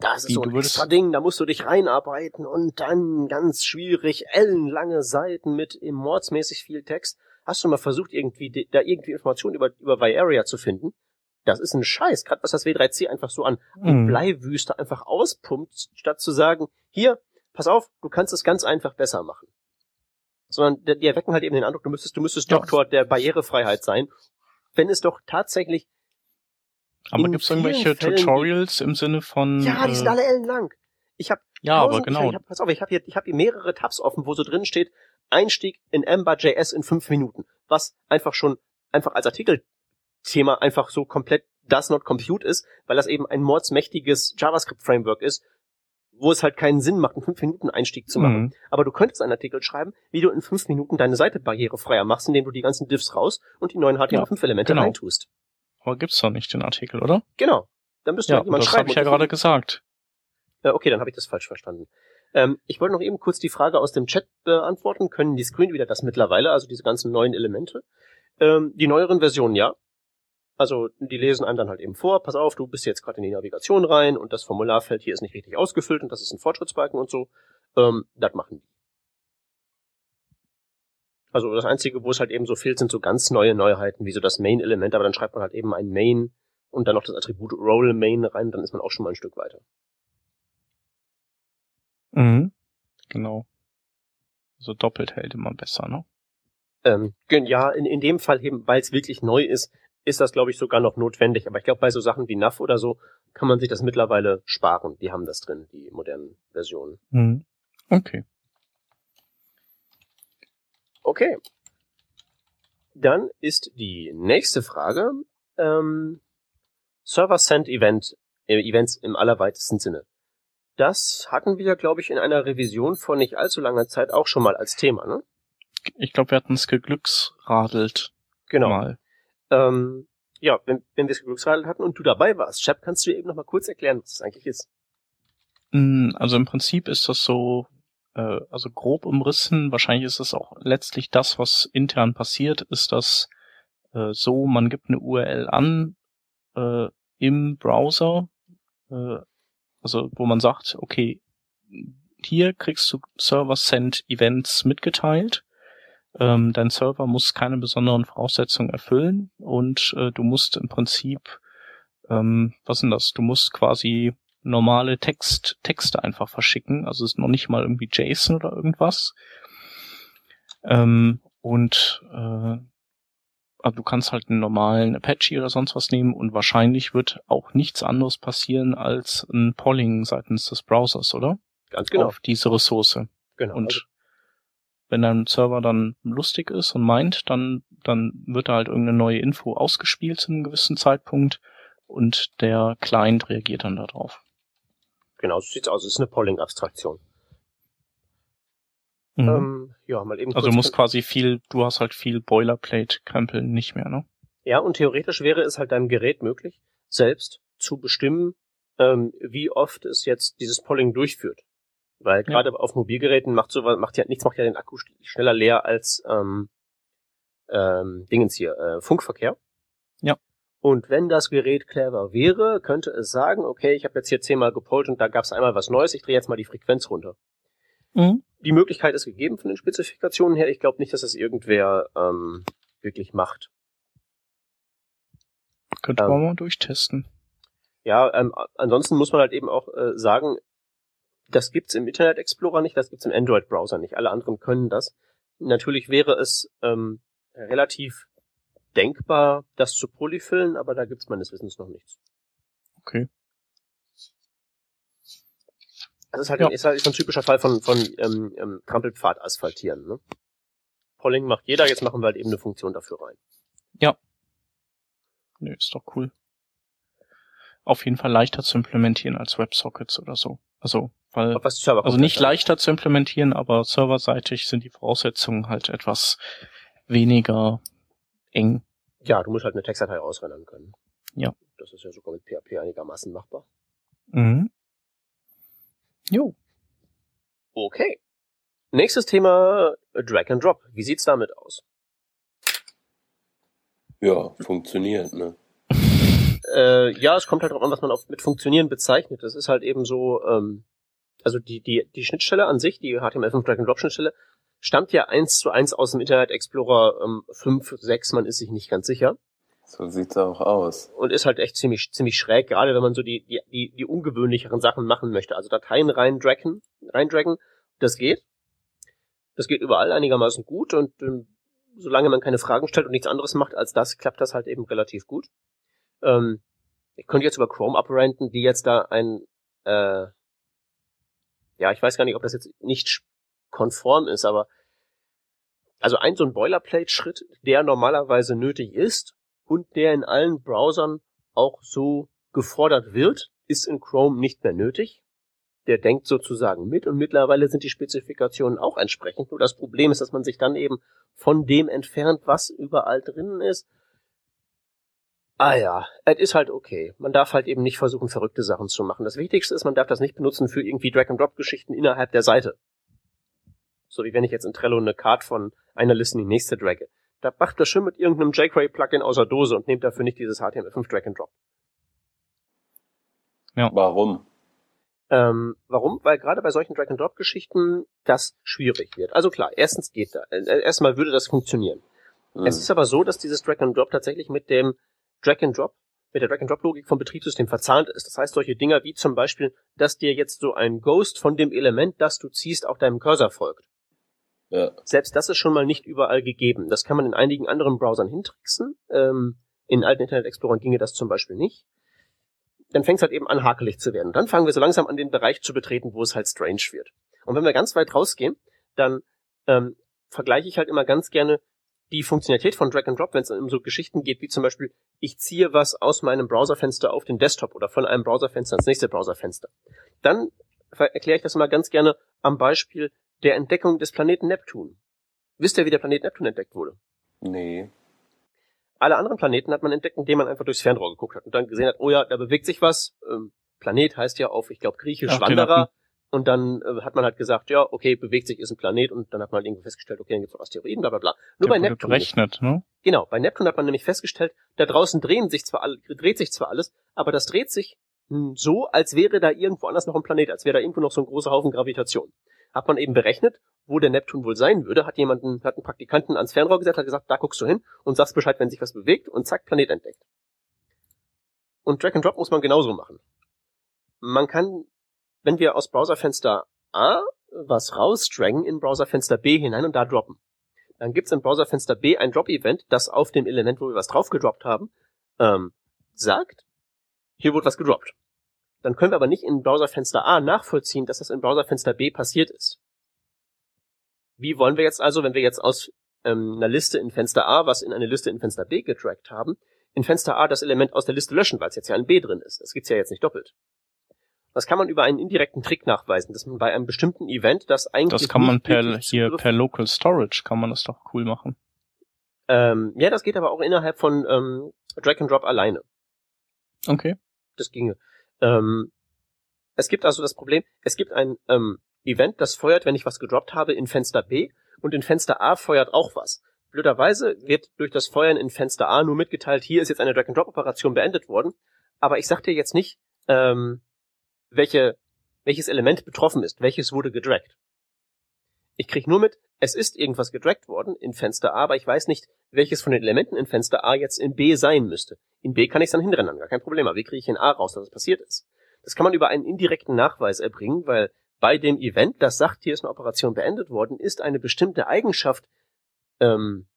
Das ist so ein extra Ding, da musst du dich reinarbeiten und dann ganz schwierig, ellenlange Seiten mit im mordsmäßig viel Text. Hast du mal versucht, irgendwie da irgendwie Informationen über, über Viaria zu finden? Das ist ein Scheiß, gerade was das W3C einfach so an mhm. Bleiwüste einfach auspumpt, statt zu sagen, hier, pass auf, du kannst es ganz einfach besser machen. Sondern die erwecken halt eben den Eindruck, du müsstest, du müsstest ja. Doktor der Barrierefreiheit sein, wenn es doch tatsächlich aber gibt es irgendwelche Fällen, Tutorials im Sinne von. Ja, die sind äh, alle ellenlang. Ich habe ja, aber genau. Ich hab, pass auf, ich habe hier, ich hab hier mehrere Tabs offen, wo so drin steht Einstieg in Ember.js in fünf Minuten, was einfach schon einfach als Artikelthema einfach so komplett does not compute ist, weil das eben ein mordsmächtiges JavaScript-Framework ist, wo es halt keinen Sinn macht, einen fünf Minuten Einstieg zu machen. Mhm. Aber du könntest einen Artikel schreiben, wie du in fünf Minuten deine Seite barrierefreier machst, indem du die ganzen Diffs raus und die neuen HTML5-Elemente ja, genau. reintust. Aber gibt's doch nicht den Artikel, oder? Genau. Dann müsste ja, jemand das schreiben. Das habe ich ja gerade gesagt. Äh, okay, dann habe ich das falsch verstanden. Ähm, ich wollte noch eben kurz die Frage aus dem Chat beantworten. Können die Screenreader das mittlerweile, also diese ganzen neuen Elemente? Ähm, die neueren Versionen ja. Also die lesen einem dann halt eben vor, pass auf, du bist jetzt gerade in die Navigation rein und das Formularfeld hier ist nicht richtig ausgefüllt und das ist ein Fortschrittsbalken und so. Ähm, das machen die. Also das Einzige, wo es halt eben so fehlt, sind so ganz neue Neuheiten, wie so das Main-Element, aber dann schreibt man halt eben ein Main und dann noch das Attribut Role Main rein, dann ist man auch schon mal ein Stück weiter. Mhm. Genau. So doppelt hält immer besser, ne? Ähm, ja, in, in dem Fall eben, weil es wirklich neu ist, ist das, glaube ich, sogar noch notwendig. Aber ich glaube, bei so Sachen wie NAV oder so kann man sich das mittlerweile sparen. Die haben das drin, die modernen Versionen. Mhm. Okay. Okay. Dann ist die nächste Frage ähm, Server-Send-Event, äh, Events im allerweitesten Sinne. Das hatten wir, glaube ich, in einer Revision vor nicht allzu langer Zeit auch schon mal als Thema, ne? Ich glaube, wir hatten es geglücksradelt. Genau. Mal. Ähm, ja, wenn, wenn wir es geglücksradelt hatten und du dabei warst, Chap, kannst du dir eben noch mal kurz erklären, was das eigentlich ist? Mm, also im Prinzip ist das so äh, also grob umrissen, wahrscheinlich ist es auch letztlich das, was intern passiert, ist das äh, so, man gibt eine URL an äh, im Browser, äh, also wo man sagt, okay, hier kriegst du Server-Send-Events mitgeteilt. Ähm, dein Server muss keine besonderen Voraussetzungen erfüllen und äh, du musst im Prinzip, ähm, was sind das? Du musst quasi normale Text, Texte einfach verschicken. Also es ist noch nicht mal irgendwie JSON oder irgendwas. Ähm, und äh, also du kannst halt einen normalen Apache oder sonst was nehmen und wahrscheinlich wird auch nichts anderes passieren als ein Polling seitens des Browsers, oder? Ganz genau. Auf diese Ressource. Genau. Und also wenn dein Server dann lustig ist und meint, dann, dann wird da halt irgendeine neue Info ausgespielt zu einem gewissen Zeitpunkt und der Client reagiert dann darauf. Genau, so sieht's aus. Es ist eine Polling-Abstraktion. Mhm. Ähm, ja, mal eben also du musst quasi viel, du hast halt viel Boilerplate-Krempeln nicht mehr, ne? Ja, und theoretisch wäre es halt deinem Gerät möglich, selbst zu bestimmen, ähm, wie oft es jetzt dieses Polling durchführt. Weil gerade ja. auf Mobilgeräten macht so macht ja nichts macht ja den Akku schneller leer als ähm, ähm, Dingens hier, äh, Funkverkehr. Ja. Und wenn das Gerät clever wäre, könnte es sagen, okay, ich habe jetzt hier zehnmal gepollt und da gab es einmal was Neues, ich drehe jetzt mal die Frequenz runter. Mhm. Die Möglichkeit ist gegeben von den Spezifikationen her. Ich glaube nicht, dass das irgendwer ähm, wirklich macht. Könnte ähm, man mal durchtesten. Ja, ähm, ansonsten muss man halt eben auch äh, sagen, das gibt's im Internet Explorer nicht, das gibt's im Android Browser nicht. Alle anderen können das. Natürlich wäre es ähm, relativ denkbar, das zu polyfillen, aber da gibt's meines Wissens noch nichts. Okay. Das ist halt, ja. ein, ist halt ein typischer Fall von, von ähm, ähm, Trampelpfad asphaltieren. Ne? Polling macht jeder, jetzt machen wir halt eben eine Funktion dafür rein. Ja. Nö, ist doch cool. Auf jeden Fall leichter zu implementieren als WebSockets oder so. Also, weil, also nicht leichter zu implementieren, aber serverseitig sind die Voraussetzungen halt etwas weniger eng. Ja, du musst halt eine Textdatei ausrennen können. Ja. Das ist ja sogar mit PHP einigermaßen machbar. Mhm. Jo. Okay. Nächstes Thema Drag and Drop. Wie sieht's damit aus? Ja, funktioniert, ne? [LAUGHS] Äh, ja, es kommt halt drauf an, was man auf, mit funktionieren bezeichnet. Das ist halt eben so, ähm, also die, die, die Schnittstelle an sich, die HTML5 Drag and Drop Schnittstelle, stammt ja eins zu eins aus dem Internet Explorer ähm, 5, 6, man ist sich nicht ganz sicher. So sieht's auch aus. Und ist halt echt ziemlich, ziemlich schräg, gerade wenn man so die, die, die, die ungewöhnlicheren Sachen machen möchte. Also Dateien reindragen, reindragen, das geht. Das geht überall einigermaßen gut und ähm, solange man keine Fragen stellt und nichts anderes macht als das, klappt das halt eben relativ gut. Ähm, ich könnte jetzt über Chrome abrenten, die jetzt da ein, äh, ja, ich weiß gar nicht, ob das jetzt nicht konform ist, aber also ein so ein Boilerplate-Schritt, der normalerweise nötig ist, und der in allen Browsern auch so gefordert wird, ist in Chrome nicht mehr nötig. Der denkt sozusagen mit und mittlerweile sind die Spezifikationen auch entsprechend. Nur das Problem ist, dass man sich dann eben von dem entfernt, was überall drinnen ist. Ah ja, es ist halt okay. Man darf halt eben nicht versuchen, verrückte Sachen zu machen. Das Wichtigste ist, man darf das nicht benutzen für irgendwie Drag-and-Drop-Geschichten innerhalb der Seite. So wie wenn ich jetzt in Trello eine Card von einer Liste in die nächste dragge. Da macht das schön mit irgendeinem jQuery-Plugin aus der Dose und nehmt dafür nicht dieses HTML5 Drag and Drop. Ja. Warum? Ähm, warum? Weil gerade bei solchen Drag and Drop Geschichten das schwierig wird. Also klar, erstens geht da, äh, erstmal würde das funktionieren. Mhm. Es ist aber so, dass dieses Drag and Drop tatsächlich mit dem Drag and Drop, mit der Drag and Drop Logik vom Betriebssystem verzahnt ist. Das heißt, solche Dinger wie zum Beispiel, dass dir jetzt so ein Ghost von dem Element, das du ziehst, auch deinem Cursor folgt. Ja. Selbst das ist schon mal nicht überall gegeben. Das kann man in einigen anderen Browsern hintricksen. Ähm, in alten Internet Explorern ginge das zum Beispiel nicht. Dann fängt es halt eben an, hakelig zu werden. dann fangen wir so langsam an, den Bereich zu betreten, wo es halt strange wird. Und wenn wir ganz weit rausgehen, dann ähm, vergleiche ich halt immer ganz gerne die Funktionalität von Drag and Drop, wenn es um so Geschichten geht, wie zum Beispiel, ich ziehe was aus meinem Browserfenster auf den Desktop oder von einem Browserfenster ins nächste Browserfenster. Dann erkläre ich das mal ganz gerne am Beispiel der Entdeckung des Planeten Neptun. Wisst ihr, wie der Planet Neptun entdeckt wurde? Nee. Alle anderen Planeten hat man entdeckt, indem man einfach durchs Fernrohr geguckt hat und dann gesehen hat, oh ja, da bewegt sich was. Ähm, Planet heißt ja auf, ich glaube, griechisch Ach, Wanderer. Und dann äh, hat man halt gesagt, ja, okay, bewegt sich, ist ein Planet. Und dann hat man halt irgendwie festgestellt, okay, dann gibt's auch Asteroiden, bla bla bla. Nur der bei Neptun. Berechnet, ne? Genau, bei Neptun hat man nämlich festgestellt, da draußen drehen sich zwar alle, dreht sich zwar alles, aber das dreht sich hm, so, als wäre da irgendwo anders noch ein Planet, als wäre da irgendwo noch so ein großer Haufen Gravitation hat man eben berechnet, wo der Neptun wohl sein würde, hat jemanden, hat einen Praktikanten ans Fernrohr gesetzt, hat gesagt, da guckst du hin und sagst Bescheid, wenn sich was bewegt und zack, Planet entdeckt. Und Drag and Drop muss man genauso machen. Man kann, wenn wir aus Browserfenster A was rausdragen in Browserfenster B hinein und da droppen. Dann gibt's im Browserfenster B ein Drop-Event, das auf dem Element, wo wir was drauf gedroppt haben, ähm, sagt, hier wurde was gedroppt. Dann können wir aber nicht in Browserfenster A nachvollziehen, dass das in Browserfenster B passiert ist. Wie wollen wir jetzt also, wenn wir jetzt aus ähm, einer Liste in Fenster A was in eine Liste in Fenster B getrackt haben, in Fenster A das Element aus der Liste löschen, weil es jetzt ja ein B drin ist. Das gibt's ja jetzt nicht doppelt. Das kann man über einen indirekten Trick nachweisen, dass man bei einem bestimmten Event, das eigentlich das kann man per hier per Local Storage kann man das doch cool machen. Ähm, ja, das geht aber auch innerhalb von ähm, Drag and Drop alleine. Okay. Das ginge. Ähm, es gibt also das Problem, es gibt ein ähm, Event, das feuert, wenn ich was gedroppt habe, in Fenster B und in Fenster A feuert auch was. Blöderweise wird durch das Feuern in Fenster A nur mitgeteilt, hier ist jetzt eine Drag-and-Drop-Operation beendet worden, aber ich sag dir jetzt nicht, ähm, welche, welches Element betroffen ist, welches wurde gedragt. Ich krieg nur mit, es ist irgendwas gedragt worden in Fenster A, aber ich weiß nicht, welches von den Elementen in Fenster A jetzt in B sein müsste. In B kann ich es dann hinrennen, gar kein Problem. Aber wie kriege ich in A raus, dass es passiert ist? Das kann man über einen indirekten Nachweis erbringen, weil bei dem Event, das sagt, hier ist eine Operation beendet worden, ist eine bestimmte Eigenschaft ähm,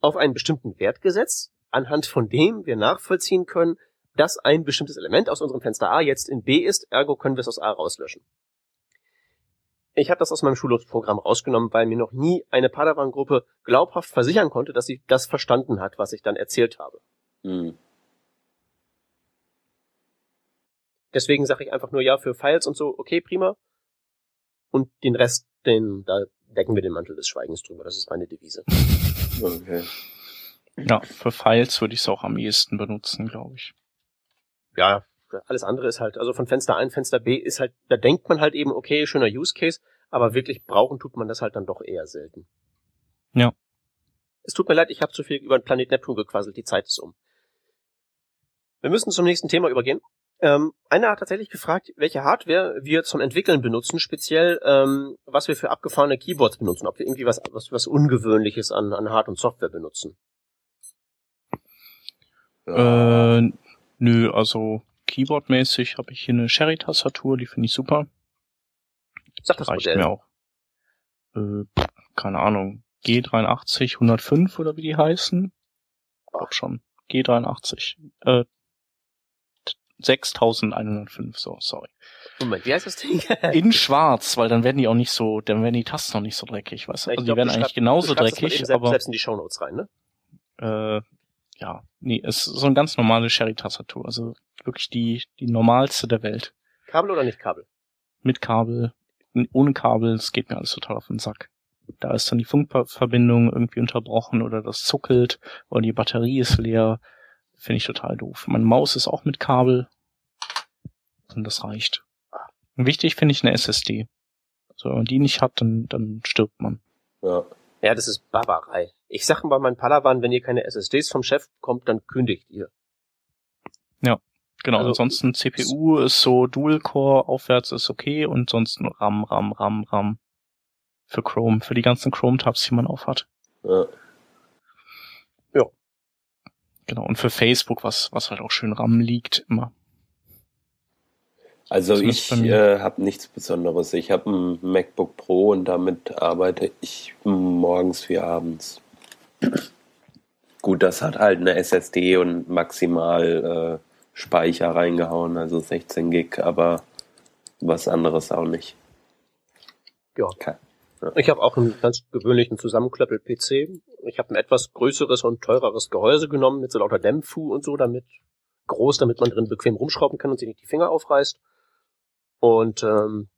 auf einen bestimmten Wert gesetzt, anhand von dem wir nachvollziehen können, dass ein bestimmtes Element aus unserem Fenster A jetzt in B ist, ergo können wir es aus A rauslöschen. Ich habe das aus meinem Schulungsprogramm rausgenommen, weil mir noch nie eine Padawan-Gruppe glaubhaft versichern konnte, dass sie das verstanden hat, was ich dann erzählt habe. Mhm. Deswegen sage ich einfach nur ja für Files und so, okay, prima. Und den Rest, den, da decken wir den Mantel des Schweigens drüber. Das ist meine Devise. [LAUGHS] Okay. Ja, für Files würde ich es auch am ehesten benutzen, glaube ich. Ja, alles andere ist halt, also von Fenster A in Fenster B ist halt, da denkt man halt eben, okay, schöner Use Case, aber wirklich brauchen tut man das halt dann doch eher selten. Ja. Es tut mir leid, ich habe zu viel über den Planet Neptun gequasselt, die Zeit ist um. Wir müssen zum nächsten Thema übergehen. Ähm, einer hat tatsächlich gefragt, welche Hardware wir zum Entwickeln benutzen, speziell ähm, was wir für abgefahrene Keyboards benutzen, ob wir irgendwie was, was, was Ungewöhnliches an, an Hard- und Software benutzen. Äh, nö, also Keyboardmäßig habe ich hier eine Sherry-Tastatur, die finde ich super. Sag das Reicht Modell. mir auch. Äh, keine Ahnung. G83 105 oder wie die heißen. Glaub schon. G83. Äh, 6105, so, sorry. Moment, wie heißt das Ding? In schwarz, weil dann werden die auch nicht so, dann werden die Tasten noch nicht so dreckig, weißt du? Also glaub, die werden eigentlich genauso dreckig, selbst, aber. Selbst in die Shownotes rein, ne? Äh, ja, nee, ist so eine ganz normale Sherry-Tastatur, also wirklich die, die normalste der Welt. Kabel oder nicht Kabel? Mit Kabel, ohne Kabel, es geht mir alles total auf den Sack. Da ist dann die Funkverbindung irgendwie unterbrochen oder das zuckelt oder die Batterie ist leer. Finde ich total doof. Meine Maus ist auch mit Kabel. Und das reicht. Wichtig finde ich eine SSD. Also, wenn man die nicht hat, dann, dann stirbt man. Ja. Ja, das ist Barbarei. Ich sag mal meinen Palawan, wenn ihr keine SSDs vom Chef kommt, dann kündigt ihr. Ja, genau. Also, ansonsten CPU ist so Dual-Core aufwärts ist okay und sonst RAM, RAM, RAM, RAM. Für Chrome, für die ganzen Chrome-Tabs, die man aufhat. Ja. ja. Genau, und für Facebook, was, was halt auch schön RAM liegt, immer. Also ich äh, habe nichts Besonderes. Ich habe ein MacBook Pro und damit arbeite ich morgens wie abends. [CLEARS THROAT] Gut, das hat halt eine SSD und maximal äh, Speicher reingehauen, also 16 Gig, aber was anderes auch nicht. Ja. Okay. Ich habe auch einen ganz gewöhnlichen Zusammenklöppel-PC. Ich habe ein etwas größeres und teureres Gehäuse genommen mit so lauter Dämpfu und so, damit groß, damit man drin bequem rumschrauben kann und sich nicht die Finger aufreißt. Und ähm,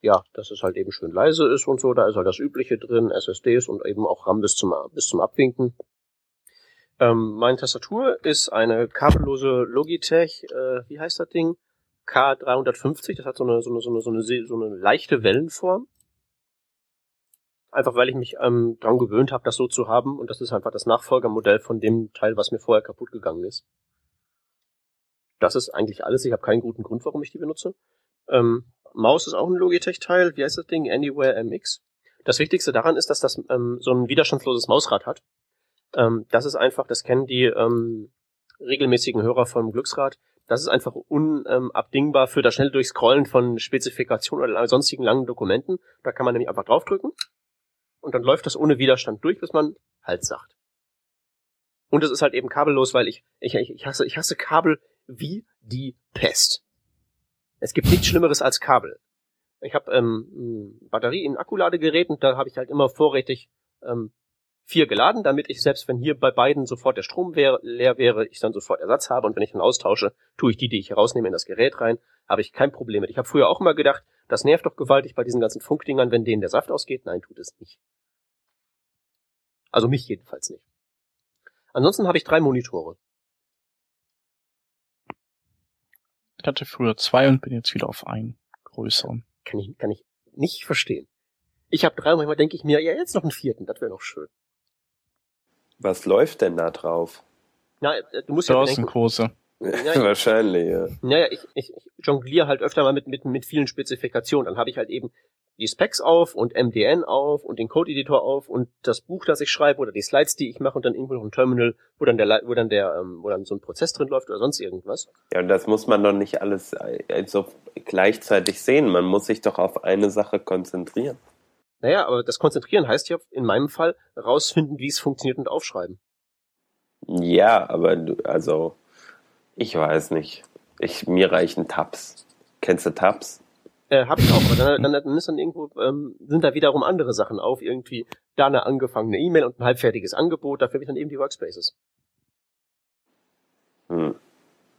ja, dass es halt eben schön leise ist und so. Da ist halt das Übliche drin, SSDs und eben auch RAM bis zum, bis zum Abwinken. Ähm, meine Tastatur ist eine kabellose Logitech, äh, wie heißt das Ding? K350, das hat so eine, so eine, so eine, so eine, so eine leichte Wellenform. Einfach weil ich mich ähm, dran gewöhnt habe, das so zu haben und das ist einfach das Nachfolgermodell von dem Teil, was mir vorher kaputt gegangen ist. Das ist eigentlich alles. Ich habe keinen guten Grund, warum ich die benutze. Ähm, Maus ist auch ein Logitech-Teil. Wie heißt das Ding? Anywhere MX. Das Wichtigste daran ist, dass das ähm, so ein widerstandsloses Mausrad hat. Ähm, das ist einfach, das kennen die ähm, regelmäßigen Hörer vom Glücksrad. Das ist einfach unabdingbar für das schnelle Durchscrollen von Spezifikationen oder sonstigen langen Dokumenten. Da kann man nämlich einfach draufdrücken und dann läuft das ohne Widerstand durch, bis man Halt sagt. Und es ist halt eben kabellos, weil ich, ich, ich hasse, ich hasse Kabel wie die Pest. Es gibt nichts Schlimmeres als Kabel. Ich habe ähm, Batterie in Akkuladegerät und da habe ich halt immer vorrätig ähm, vier geladen, damit ich selbst wenn hier bei beiden sofort der Strom wär, leer wäre, ich dann sofort Ersatz habe und wenn ich dann austausche, tue ich die, die ich herausnehme, in das Gerät rein, habe ich kein Problem mit. Ich habe früher auch immer gedacht, das nervt doch gewaltig bei diesen ganzen Funkdingern, wenn denen der Saft ausgeht. Nein, tut es nicht. Also mich jedenfalls nicht. Ansonsten habe ich drei Monitore. Ich hatte früher zwei und bin jetzt wieder auf einen größeren. Kann ich, kann ich nicht verstehen. Ich habe drei und manchmal denke ich mir, ja, jetzt noch einen vierten, das wäre doch schön. Was läuft denn da drauf? Na, äh, du musst ja Börsenkurse. Ja, [LAUGHS] Wahrscheinlich, ja. Naja, ich, ich, ich jongliere halt öfter mal mit, mit, mit vielen Spezifikationen. Dann habe ich halt eben die Specs auf und MDN auf und den Code-Editor auf und das Buch, das ich schreibe oder die Slides, die ich mache und dann irgendwo noch ein Terminal, wo dann der, wo dann der, ähm, wo dann so ein Prozess drin läuft oder sonst irgendwas. Ja, und das muss man doch nicht alles also gleichzeitig sehen. Man muss sich doch auf eine Sache konzentrieren. Naja, aber das Konzentrieren heißt ja in meinem Fall rausfinden, wie es funktioniert und aufschreiben. Ja, aber du, also, ich weiß nicht. Ich, mir reichen Tabs. Kennst du Tabs? Äh, hab ich auch, aber dann, dann, ist dann irgendwo, ähm, sind da wiederum andere Sachen auf, irgendwie da eine angefangene E-Mail und ein halbfertiges Angebot, dafür habe ich dann eben die Workspaces. Hm.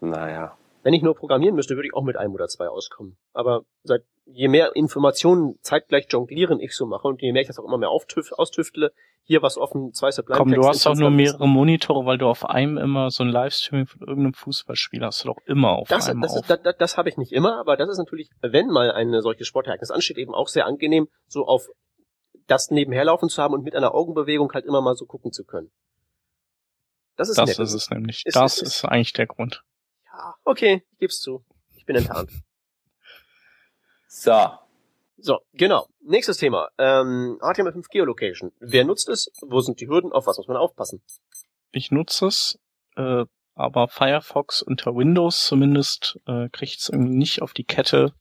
Naja. Wenn ich nur programmieren müsste, würde ich auch mit einem oder zwei auskommen. Aber seit je mehr Informationen zeitgleich jonglieren ich so mache und je mehr ich das auch immer mehr auftüf, austüftle, hier was offen, zwei Supply Komm, du hast auch nur mehrere Monitore, weil du auf einem immer so ein Livestreaming von irgendeinem Fußballspiel hast du doch immer auf das, einem das, auf. Das, das, das habe ich nicht immer, aber das ist natürlich, wenn mal eine solche Sportereignis ansteht, eben auch sehr angenehm, so auf das nebenher laufen zu haben und mit einer Augenbewegung halt immer mal so gucken zu können. Das ist, das nett. ist es nämlich. Ist, das ist, ist, eigentlich der Grund. Okay, ich geb's zu. Ich bin enttarnt. so. So, genau. Nächstes Thema. Ähm, HTML5 Geolocation. Wer nutzt es? Wo sind die Hürden? Auf was muss man aufpassen? Ich nutze es, äh, aber Firefox unter Windows zumindest äh, kriegt es irgendwie nicht auf die Kette,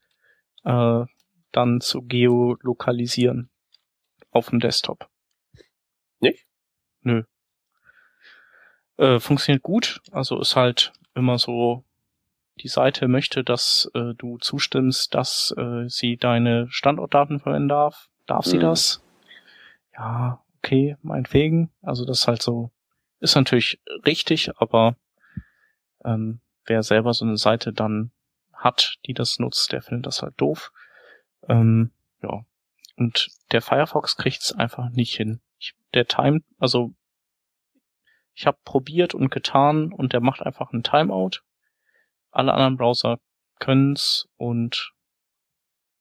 äh, dann zu geolokalisieren auf dem Desktop. Nicht? Nö. Äh, funktioniert gut, also ist halt immer so, die Seite möchte, dass äh, du zustimmst, dass äh, sie deine Standortdaten verwenden darf. Darf mhm. sie das? Ja, okay, meinetwegen. Also das ist halt so, ist natürlich richtig, aber ähm, wer selber so eine Seite dann hat, die das nutzt, der findet das halt doof. Ähm, ja. Und der Firefox kriegt's einfach nicht hin. Ich, der Time, also ich habe probiert und getan und der macht einfach ein Timeout. Alle anderen Browser können's und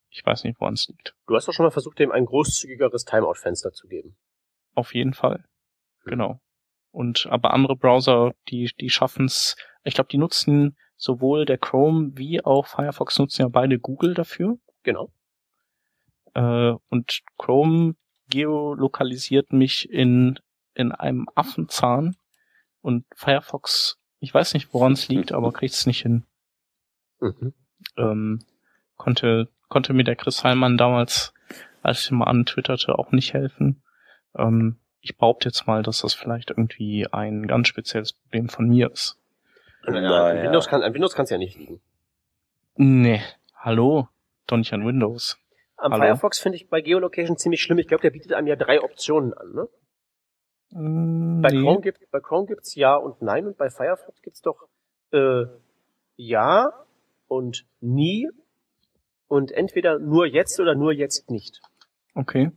ich weiß nicht, woran es liegt. Du hast doch schon mal versucht, dem ein großzügigeres Timeout-Fenster zu geben. Auf jeden Fall. Hm. Genau. Und aber andere Browser, die die schaffen's. Ich glaube, die nutzen sowohl der Chrome wie auch Firefox nutzen ja beide Google dafür. Genau. Äh, und Chrome geolokalisiert mich in in einem Affenzahn und Firefox, ich weiß nicht, woran es liegt, aber kriegt es nicht hin. Mhm. Ähm, konnte, konnte mir der Chris Heilmann damals, als ich mal antwitterte, auch nicht helfen. Ähm, ich behaupte jetzt mal, dass das vielleicht irgendwie ein ganz spezielles Problem von mir ist. Naja, an, Windows kann, an Windows kann es ja nicht liegen. Nee, hallo, doch nicht an Windows. Am hallo? Firefox finde ich bei Geolocation ziemlich schlimm. Ich glaube, der bietet einem ja drei Optionen an, ne? Mm, bei, Chrome gibt, bei Chrome gibt's ja und nein und bei Firefox gibt's doch äh, ja und nie und entweder nur jetzt oder nur jetzt nicht. Okay,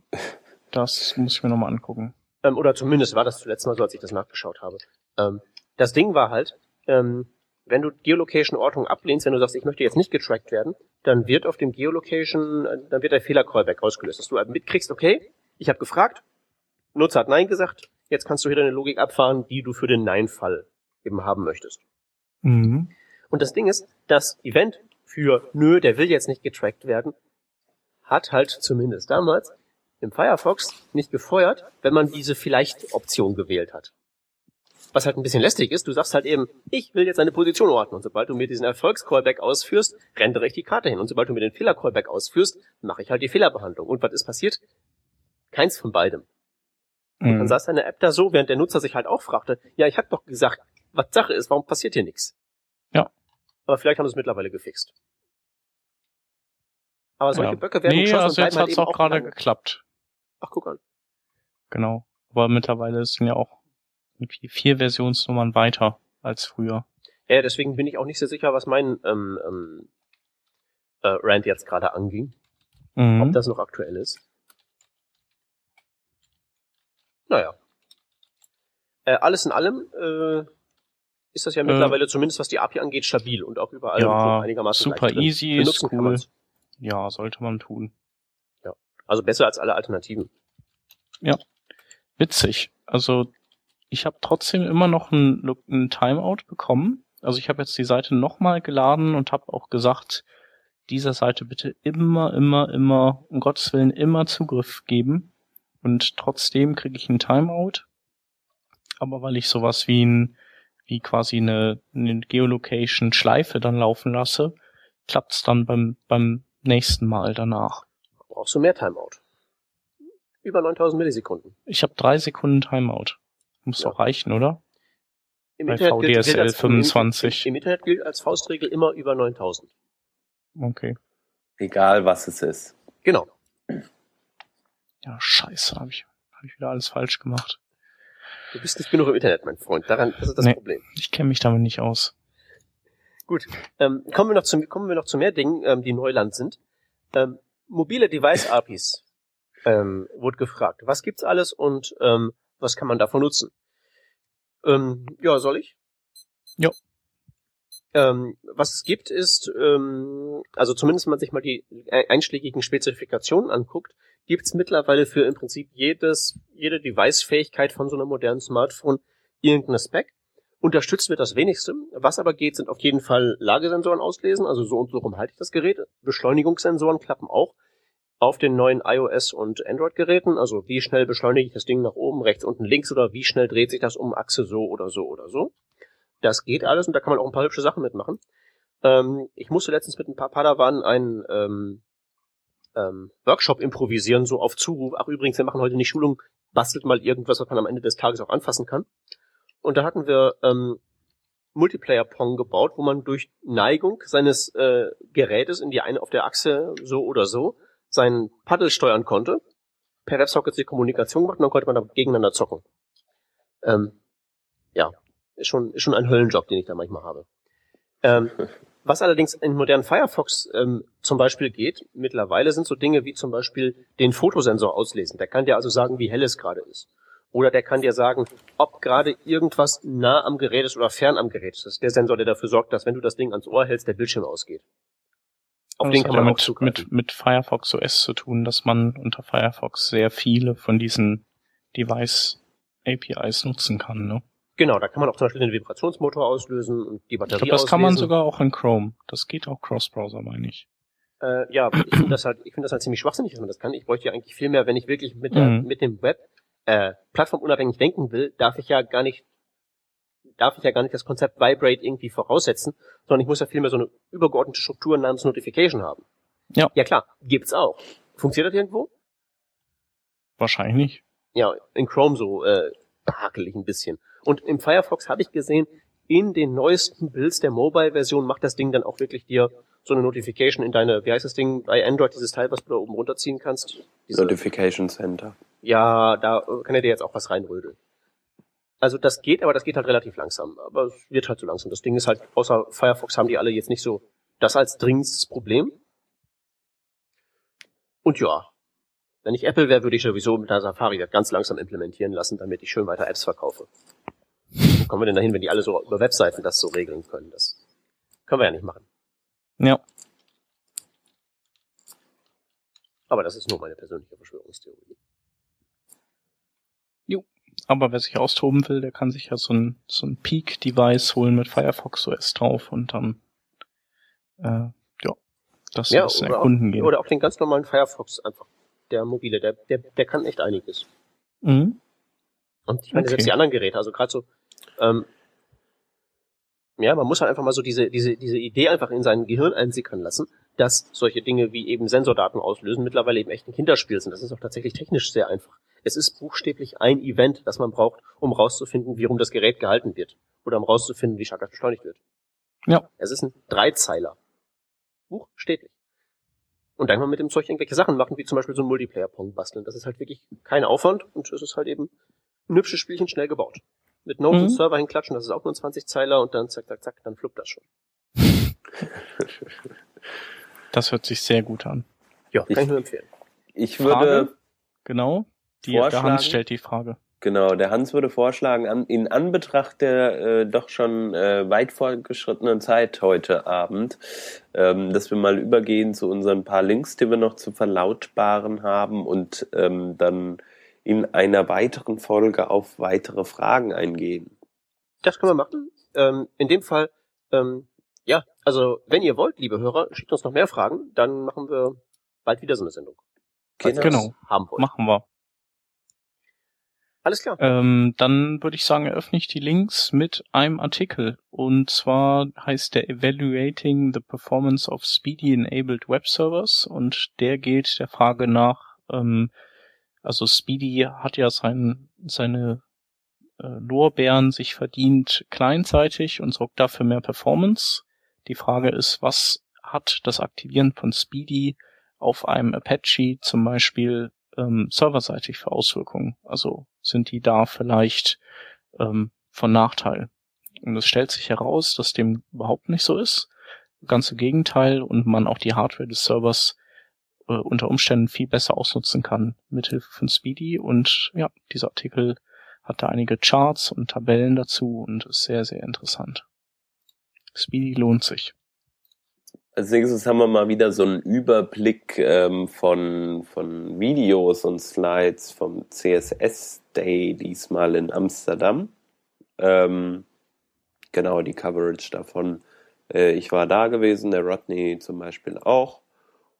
das muss ich mir nochmal angucken. Ähm, oder zumindest war das zuletzt mal so, als ich das nachgeschaut habe. Ähm, das Ding war halt, ähm, wenn du Geolocation-Ortung ablehnst, wenn du sagst, ich möchte jetzt nicht getrackt werden, dann wird auf dem Geolocation, äh, dann wird der Fehler-Callback ausgelöst, dass du halt mitkriegst, okay, ich habe gefragt, Nutzer hat Nein gesagt, Jetzt kannst du hier deine Logik abfahren, die du für den Nein-Fall eben haben möchtest. Mhm. Und das Ding ist, das Event für nö, der will jetzt nicht getrackt werden, hat halt zumindest damals im Firefox nicht gefeuert, wenn man diese Vielleicht-Option gewählt hat. Was halt ein bisschen lästig ist, du sagst halt eben, ich will jetzt eine Position ordnen. Und sobald du mir diesen Erfolgs-Callback ausführst, rendere ich die Karte hin. Und sobald du mir den Fehler-Callback ausführst, mache ich halt die Fehlerbehandlung. Und was ist passiert? Keins von beidem. Und dann mhm. saß deine App da so, während der Nutzer sich halt auch fragte, ja, ich hab doch gesagt, was Sache ist, warum passiert hier nichts? Ja. Aber vielleicht haben sie es mittlerweile gefixt. Aber solche ja. Böcke werden nee, geschossen also jetzt halt hat's auch gerade geklappt. Ach, guck an. Genau. Aber mittlerweile sind ja auch vier Versionsnummern weiter als früher. Ja, deswegen bin ich auch nicht sehr sicher, was mein ähm, ähm, äh, Rant jetzt gerade anging. Mhm. Ob das noch aktuell ist. Naja. Äh, alles in allem äh, ist das ja mittlerweile äh, zumindest, was die API angeht, stabil und auch überall ja, einigermaßen super easy, ist cool. Ja, sollte man tun. Ja, also besser als alle Alternativen. Ja, witzig. Also ich habe trotzdem immer noch ein, ein Timeout bekommen. Also ich habe jetzt die Seite nochmal geladen und habe auch gesagt, dieser Seite bitte immer, immer, immer, um Gottes Willen, immer Zugriff geben und trotzdem kriege ich ein Timeout. Aber weil ich sowas wie ein, wie quasi eine, eine Geolocation-Schleife dann laufen lasse, klappt's dann beim, beim nächsten Mal danach. Brauchst du mehr Timeout? Über 9000 Millisekunden. Ich habe drei Sekunden Timeout. Muss Ja. doch reichen, oder? Im Bei Internet gilt- gilt VDSL als- 25. Im, Im Internet gilt als Faustregel immer über 9000. Okay. Egal was es ist. Genau. Ja, scheiße, habe ich, hab ich wieder alles falsch gemacht. Du bist nicht genug im Internet, mein Freund. Daran, das ist das Nee. Problem. Ich kenne mich damit nicht aus. Gut. Ähm, kommen wir noch zu, kommen wir noch zu mehr Dingen, ähm, die Neuland sind. Ähm, mobile Device APIs ähm, wurde gefragt. Was gibt's alles und ähm, was kann man davon nutzen? Ähm, ja, soll ich? Jo. Ähm, was es gibt ist, ähm, also zumindest wenn man sich mal die einschlägigen Spezifikationen anguckt, gibt's mittlerweile für im Prinzip jedes, jede Device-Fähigkeit von so einem modernen Smartphone irgendeine Spec. Unterstützt wird das wenigste. Was aber geht, sind auf jeden Fall Lagesensoren auslesen, also so und so rum halte ich das Gerät. Beschleunigungssensoren klappen auch auf den neuen iOS und Android-Geräten. Also wie schnell beschleunige ich das Ding nach oben, rechts, unten, links oder wie schnell dreht sich das um Achse so oder so oder so. Das geht alles und da kann man auch ein paar hübsche Sachen mitmachen. Ähm, ich musste letztens mit ein paar Padawan einen ähm, ähm, Workshop improvisieren, so auf Zuruf. Ach übrigens, wir machen heute nicht Schulung, bastelt mal irgendwas, was man am Ende des Tages auch anfassen kann. Und da hatten wir ähm, Multiplayer-Pong gebaut, wo man durch Neigung seines äh, Gerätes in die eine auf der Achse so oder so seinen Paddel steuern konnte. Per WebSocket die Kommunikation gemacht und dann konnte man da gegeneinander zocken. Ähm, ja, ist schon, ist schon ein Höllenjob, den ich da manchmal habe. Ähm, [LAUGHS] was allerdings in modernen Firefox ähm, zum Beispiel geht, mittlerweile sind so Dinge wie zum Beispiel den Fotosensor auslesen. Der kann dir also sagen, wie hell es gerade ist. Oder der kann dir sagen, ob gerade irgendwas nah am Gerät ist oder fern am Gerät ist. Das ist der Sensor, der dafür sorgt, dass wenn du das Ding ans Ohr hältst, der Bildschirm ausgeht. Auf Das den kann ja man auch mit, zugreifen. mit, mit Firefox OS zu tun, dass man unter Firefox sehr viele von diesen Device APIs nutzen kann, ne? Genau, da kann man auch zum Beispiel den Vibrationsmotor auslösen und die Ich Batterie glaube, das kann man auslesen. sogar auch in Chrome. Das geht auch Cross-Browser, meine ich. Äh, ja, ich finde das halt, ich finde das halt ziemlich schwachsinnig, dass man das kann. Ich bräuchte ja eigentlich viel mehr, wenn ich wirklich mit der, Mhm. mit dem Web äh, plattformunabhängig denken will, darf ich ja gar nicht, darf ich ja gar nicht das Konzept Vibrate irgendwie voraussetzen, sondern ich muss ja vielmehr so eine übergeordnete Struktur namens Notification haben. Ja. Ja klar, gibt's auch. Funktioniert das irgendwo? Wahrscheinlich nicht. Ja, in Chrome so äh, hakelig ein bisschen. Und im Firefox habe ich gesehen, in den neuesten Builds der Mobile-Version macht das Ding dann auch wirklich dir so eine Notification in deine, wie heißt das Ding, bei Android, dieses Teil, was du da oben runterziehen kannst. Diese, Notification Center. ja, da kann er dir jetzt auch was reinrödeln. Also das geht, aber das geht halt relativ langsam. Aber es wird halt so langsam. Das Ding ist halt, außer Firefox haben die alle jetzt nicht so das als dringendstes Problem. Und ja, wenn ich Apple wäre, würde ich sowieso mit der Safari das ganz langsam implementieren lassen, damit ich schön weiter Apps verkaufe. Kommen wir denn dahin, wenn die alle so über Webseiten das so regeln können? Das können wir ja nicht machen. Ja. Aber das ist nur meine persönliche Verschwörungstheorie. Aber wer sich austoben will, der kann sich ja so ein, so ein Peak-Device holen mit Firefox OS drauf und dann, äh, ja, das Ja, ein bisschen oder auch, erkunden gehen. oder auch den ganz normalen Firefox einfach. Der mobile, der, der, der kann echt einiges. Mhm. Und ich meine, Okay. selbst die anderen Geräte, also gerade so, ähm, ja, man muss halt einfach mal so diese, diese, diese Idee einfach in sein Gehirn einsickern lassen, dass solche Dinge wie eben Sensordaten auslösen mittlerweile eben echt ein Kinderspiel sind. Das ist auch tatsächlich technisch sehr einfach. Es ist buchstäblich ein Event, das man braucht, um rauszufinden, wie rum das Gerät gehalten wird. Oder um rauszufinden, wie stark das beschleunigt wird. Ja. Es ist ein Dreizeiler. Buchstäblich. Und dann kann man mit dem Zeug irgendwelche Sachen machen, wie zum Beispiel so ein Multiplayer-Pong basteln. Das ist halt wirklich kein Aufwand und es ist halt eben ein hübsches Spielchen schnell gebaut. Mit Node Mhm. und Server hinklatschen, das ist auch nur ein 20-Zeiler und dann zack, zack, zack, dann fluppt das schon. [LAUGHS] Das hört sich sehr gut an. Ja, kann Ich- ich nur empfehlen. Ich Frage? würde, Genau. Die, der? Hans stellt die Frage. genau, der Hans würde vorschlagen, an, in Anbetracht der äh, doch schon äh, weit fortgeschrittenen Zeit heute Abend, ähm, dass wir mal übergehen zu unseren paar Links, die wir noch zu verlautbaren haben und ähm, dann in einer weiteren Folge auf weitere Fragen eingehen. Das können wir machen. Ähm, in dem Fall, ähm, ja, also wenn ihr wollt, liebe Hörer, schickt uns noch mehr Fragen, dann machen wir bald wieder so eine Sendung. Ihr Genau. das Haben wollt. Machen wir. Alles klar. Ähm, dann würde ich sagen, eröffne ich die Links mit einem Artikel. Und zwar heißt der Evaluating the Performance of Speedy Enabled Web Servers. Und der geht der Frage nach, ähm, Also Speedy hat ja sein, seine äh, Lorbeeren sich verdient kleinseitig und sorgt dafür mehr Performance. Die Frage ist, was hat das Aktivieren von Speedy auf einem Apache zum Beispiel ähm, serverseitig für Auswirkungen? Also sind die da vielleicht ähm, von Nachteil? Und es stellt sich heraus, dass dem überhaupt nicht so ist. Ganz im Gegenteil und man auch die Hardware des Servers äh, unter Umständen viel besser ausnutzen kann mithilfe von Speedy. Und ja, dieser Artikel hat da einige Charts und Tabellen dazu und ist sehr, sehr interessant. Speedy lohnt sich. Als nächstes haben wir mal wieder so einen Überblick ähm, von, von Videos und Slides vom CSS Day, diesmal in Amsterdam. Ähm, genau, die Coverage davon. Äh, ich war da gewesen, der Rodney zum Beispiel auch.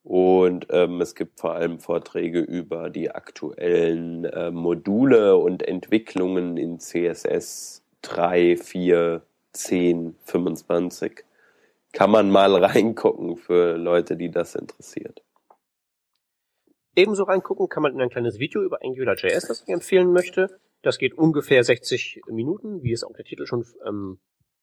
Und ähm, es gibt vor allem Vorträge über die aktuellen äh, Module und Entwicklungen in CSS 3, 4, 10, 25. Kann man mal [LAUGHS] reingucken für Leute, die das interessiert. Ebenso reingucken kann man in ein kleines Video über AngularJS, das ich empfehlen möchte. Das geht ungefähr 60 Minuten, wie es auch der Titel schon ähm,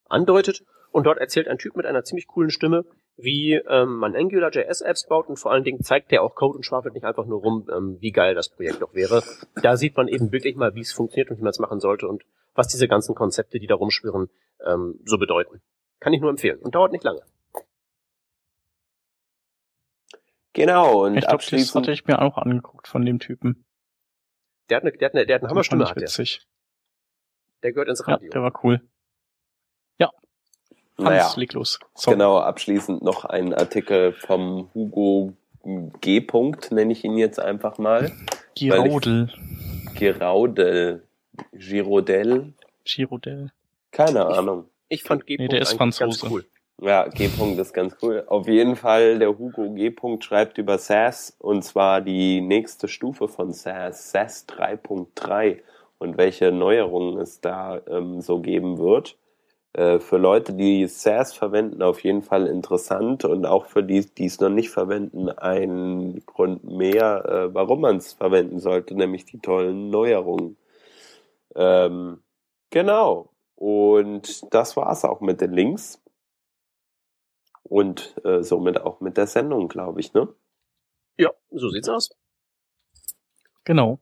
andeutet. Und dort erzählt ein Typ mit einer ziemlich coolen Stimme, wie ähm, man AngularJS-Apps baut und vor allen Dingen zeigt der auch Code und schwafelt nicht einfach nur rum, ähm, wie geil das Projekt doch wäre. Da sieht man eben wirklich mal, wie es funktioniert und wie man es machen sollte und was diese ganzen Konzepte, die da rumschwirren, ähm, so bedeuten. Kann ich nur empfehlen und dauert nicht lange. Genau, und ich glaube, das hatte ich mir auch angeguckt von dem Typen. Der hat eine, der hat eine, der hat eine Hammerstimme, hat der. Der gehört ins Radio. Ja, der war cool. Hans, naja, leg los. So. Genau, abschließend noch ein Artikel vom Hugo G. -Punkt, nenne ich ihn jetzt einfach mal. Giraudel. Giraudel. Girodel. Girodel. Keine Ahnung. Ich fand G. Nee, der ist Franzose. Cool. Ja, G. -Punkt ist ganz cool. Auf jeden Fall, der Hugo G. -Punkt schreibt über SAS und zwar die nächste Stufe von SAS, SAS 3.3 und welche Neuerungen es da ähm, so geben wird. Äh, für Leute, die SAS verwenden, auf jeden Fall interessant und auch für die, die es noch nicht verwenden, ein Grund mehr, äh, warum man es verwenden sollte, nämlich die tollen Neuerungen. Ähm, genau. Und das war's auch mit den Links. Und äh, somit auch mit der Sendung, glaube ich, ne? Ja, so sieht's aus. Genau.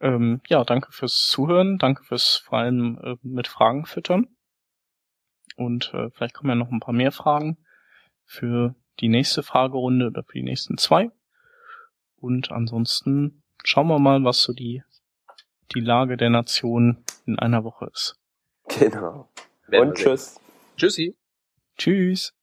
Ähm, ja, danke fürs Zuhören, danke fürs vor allem äh, mit Fragen füttern. Und äh, vielleicht kommen ja noch ein paar mehr Fragen für die nächste Fragerunde oder für die nächsten zwei. Und ansonsten schauen wir mal, was so die, die Lage der Nation in einer Woche ist. Genau. Und tschüss. Tschüssi. Tschüss.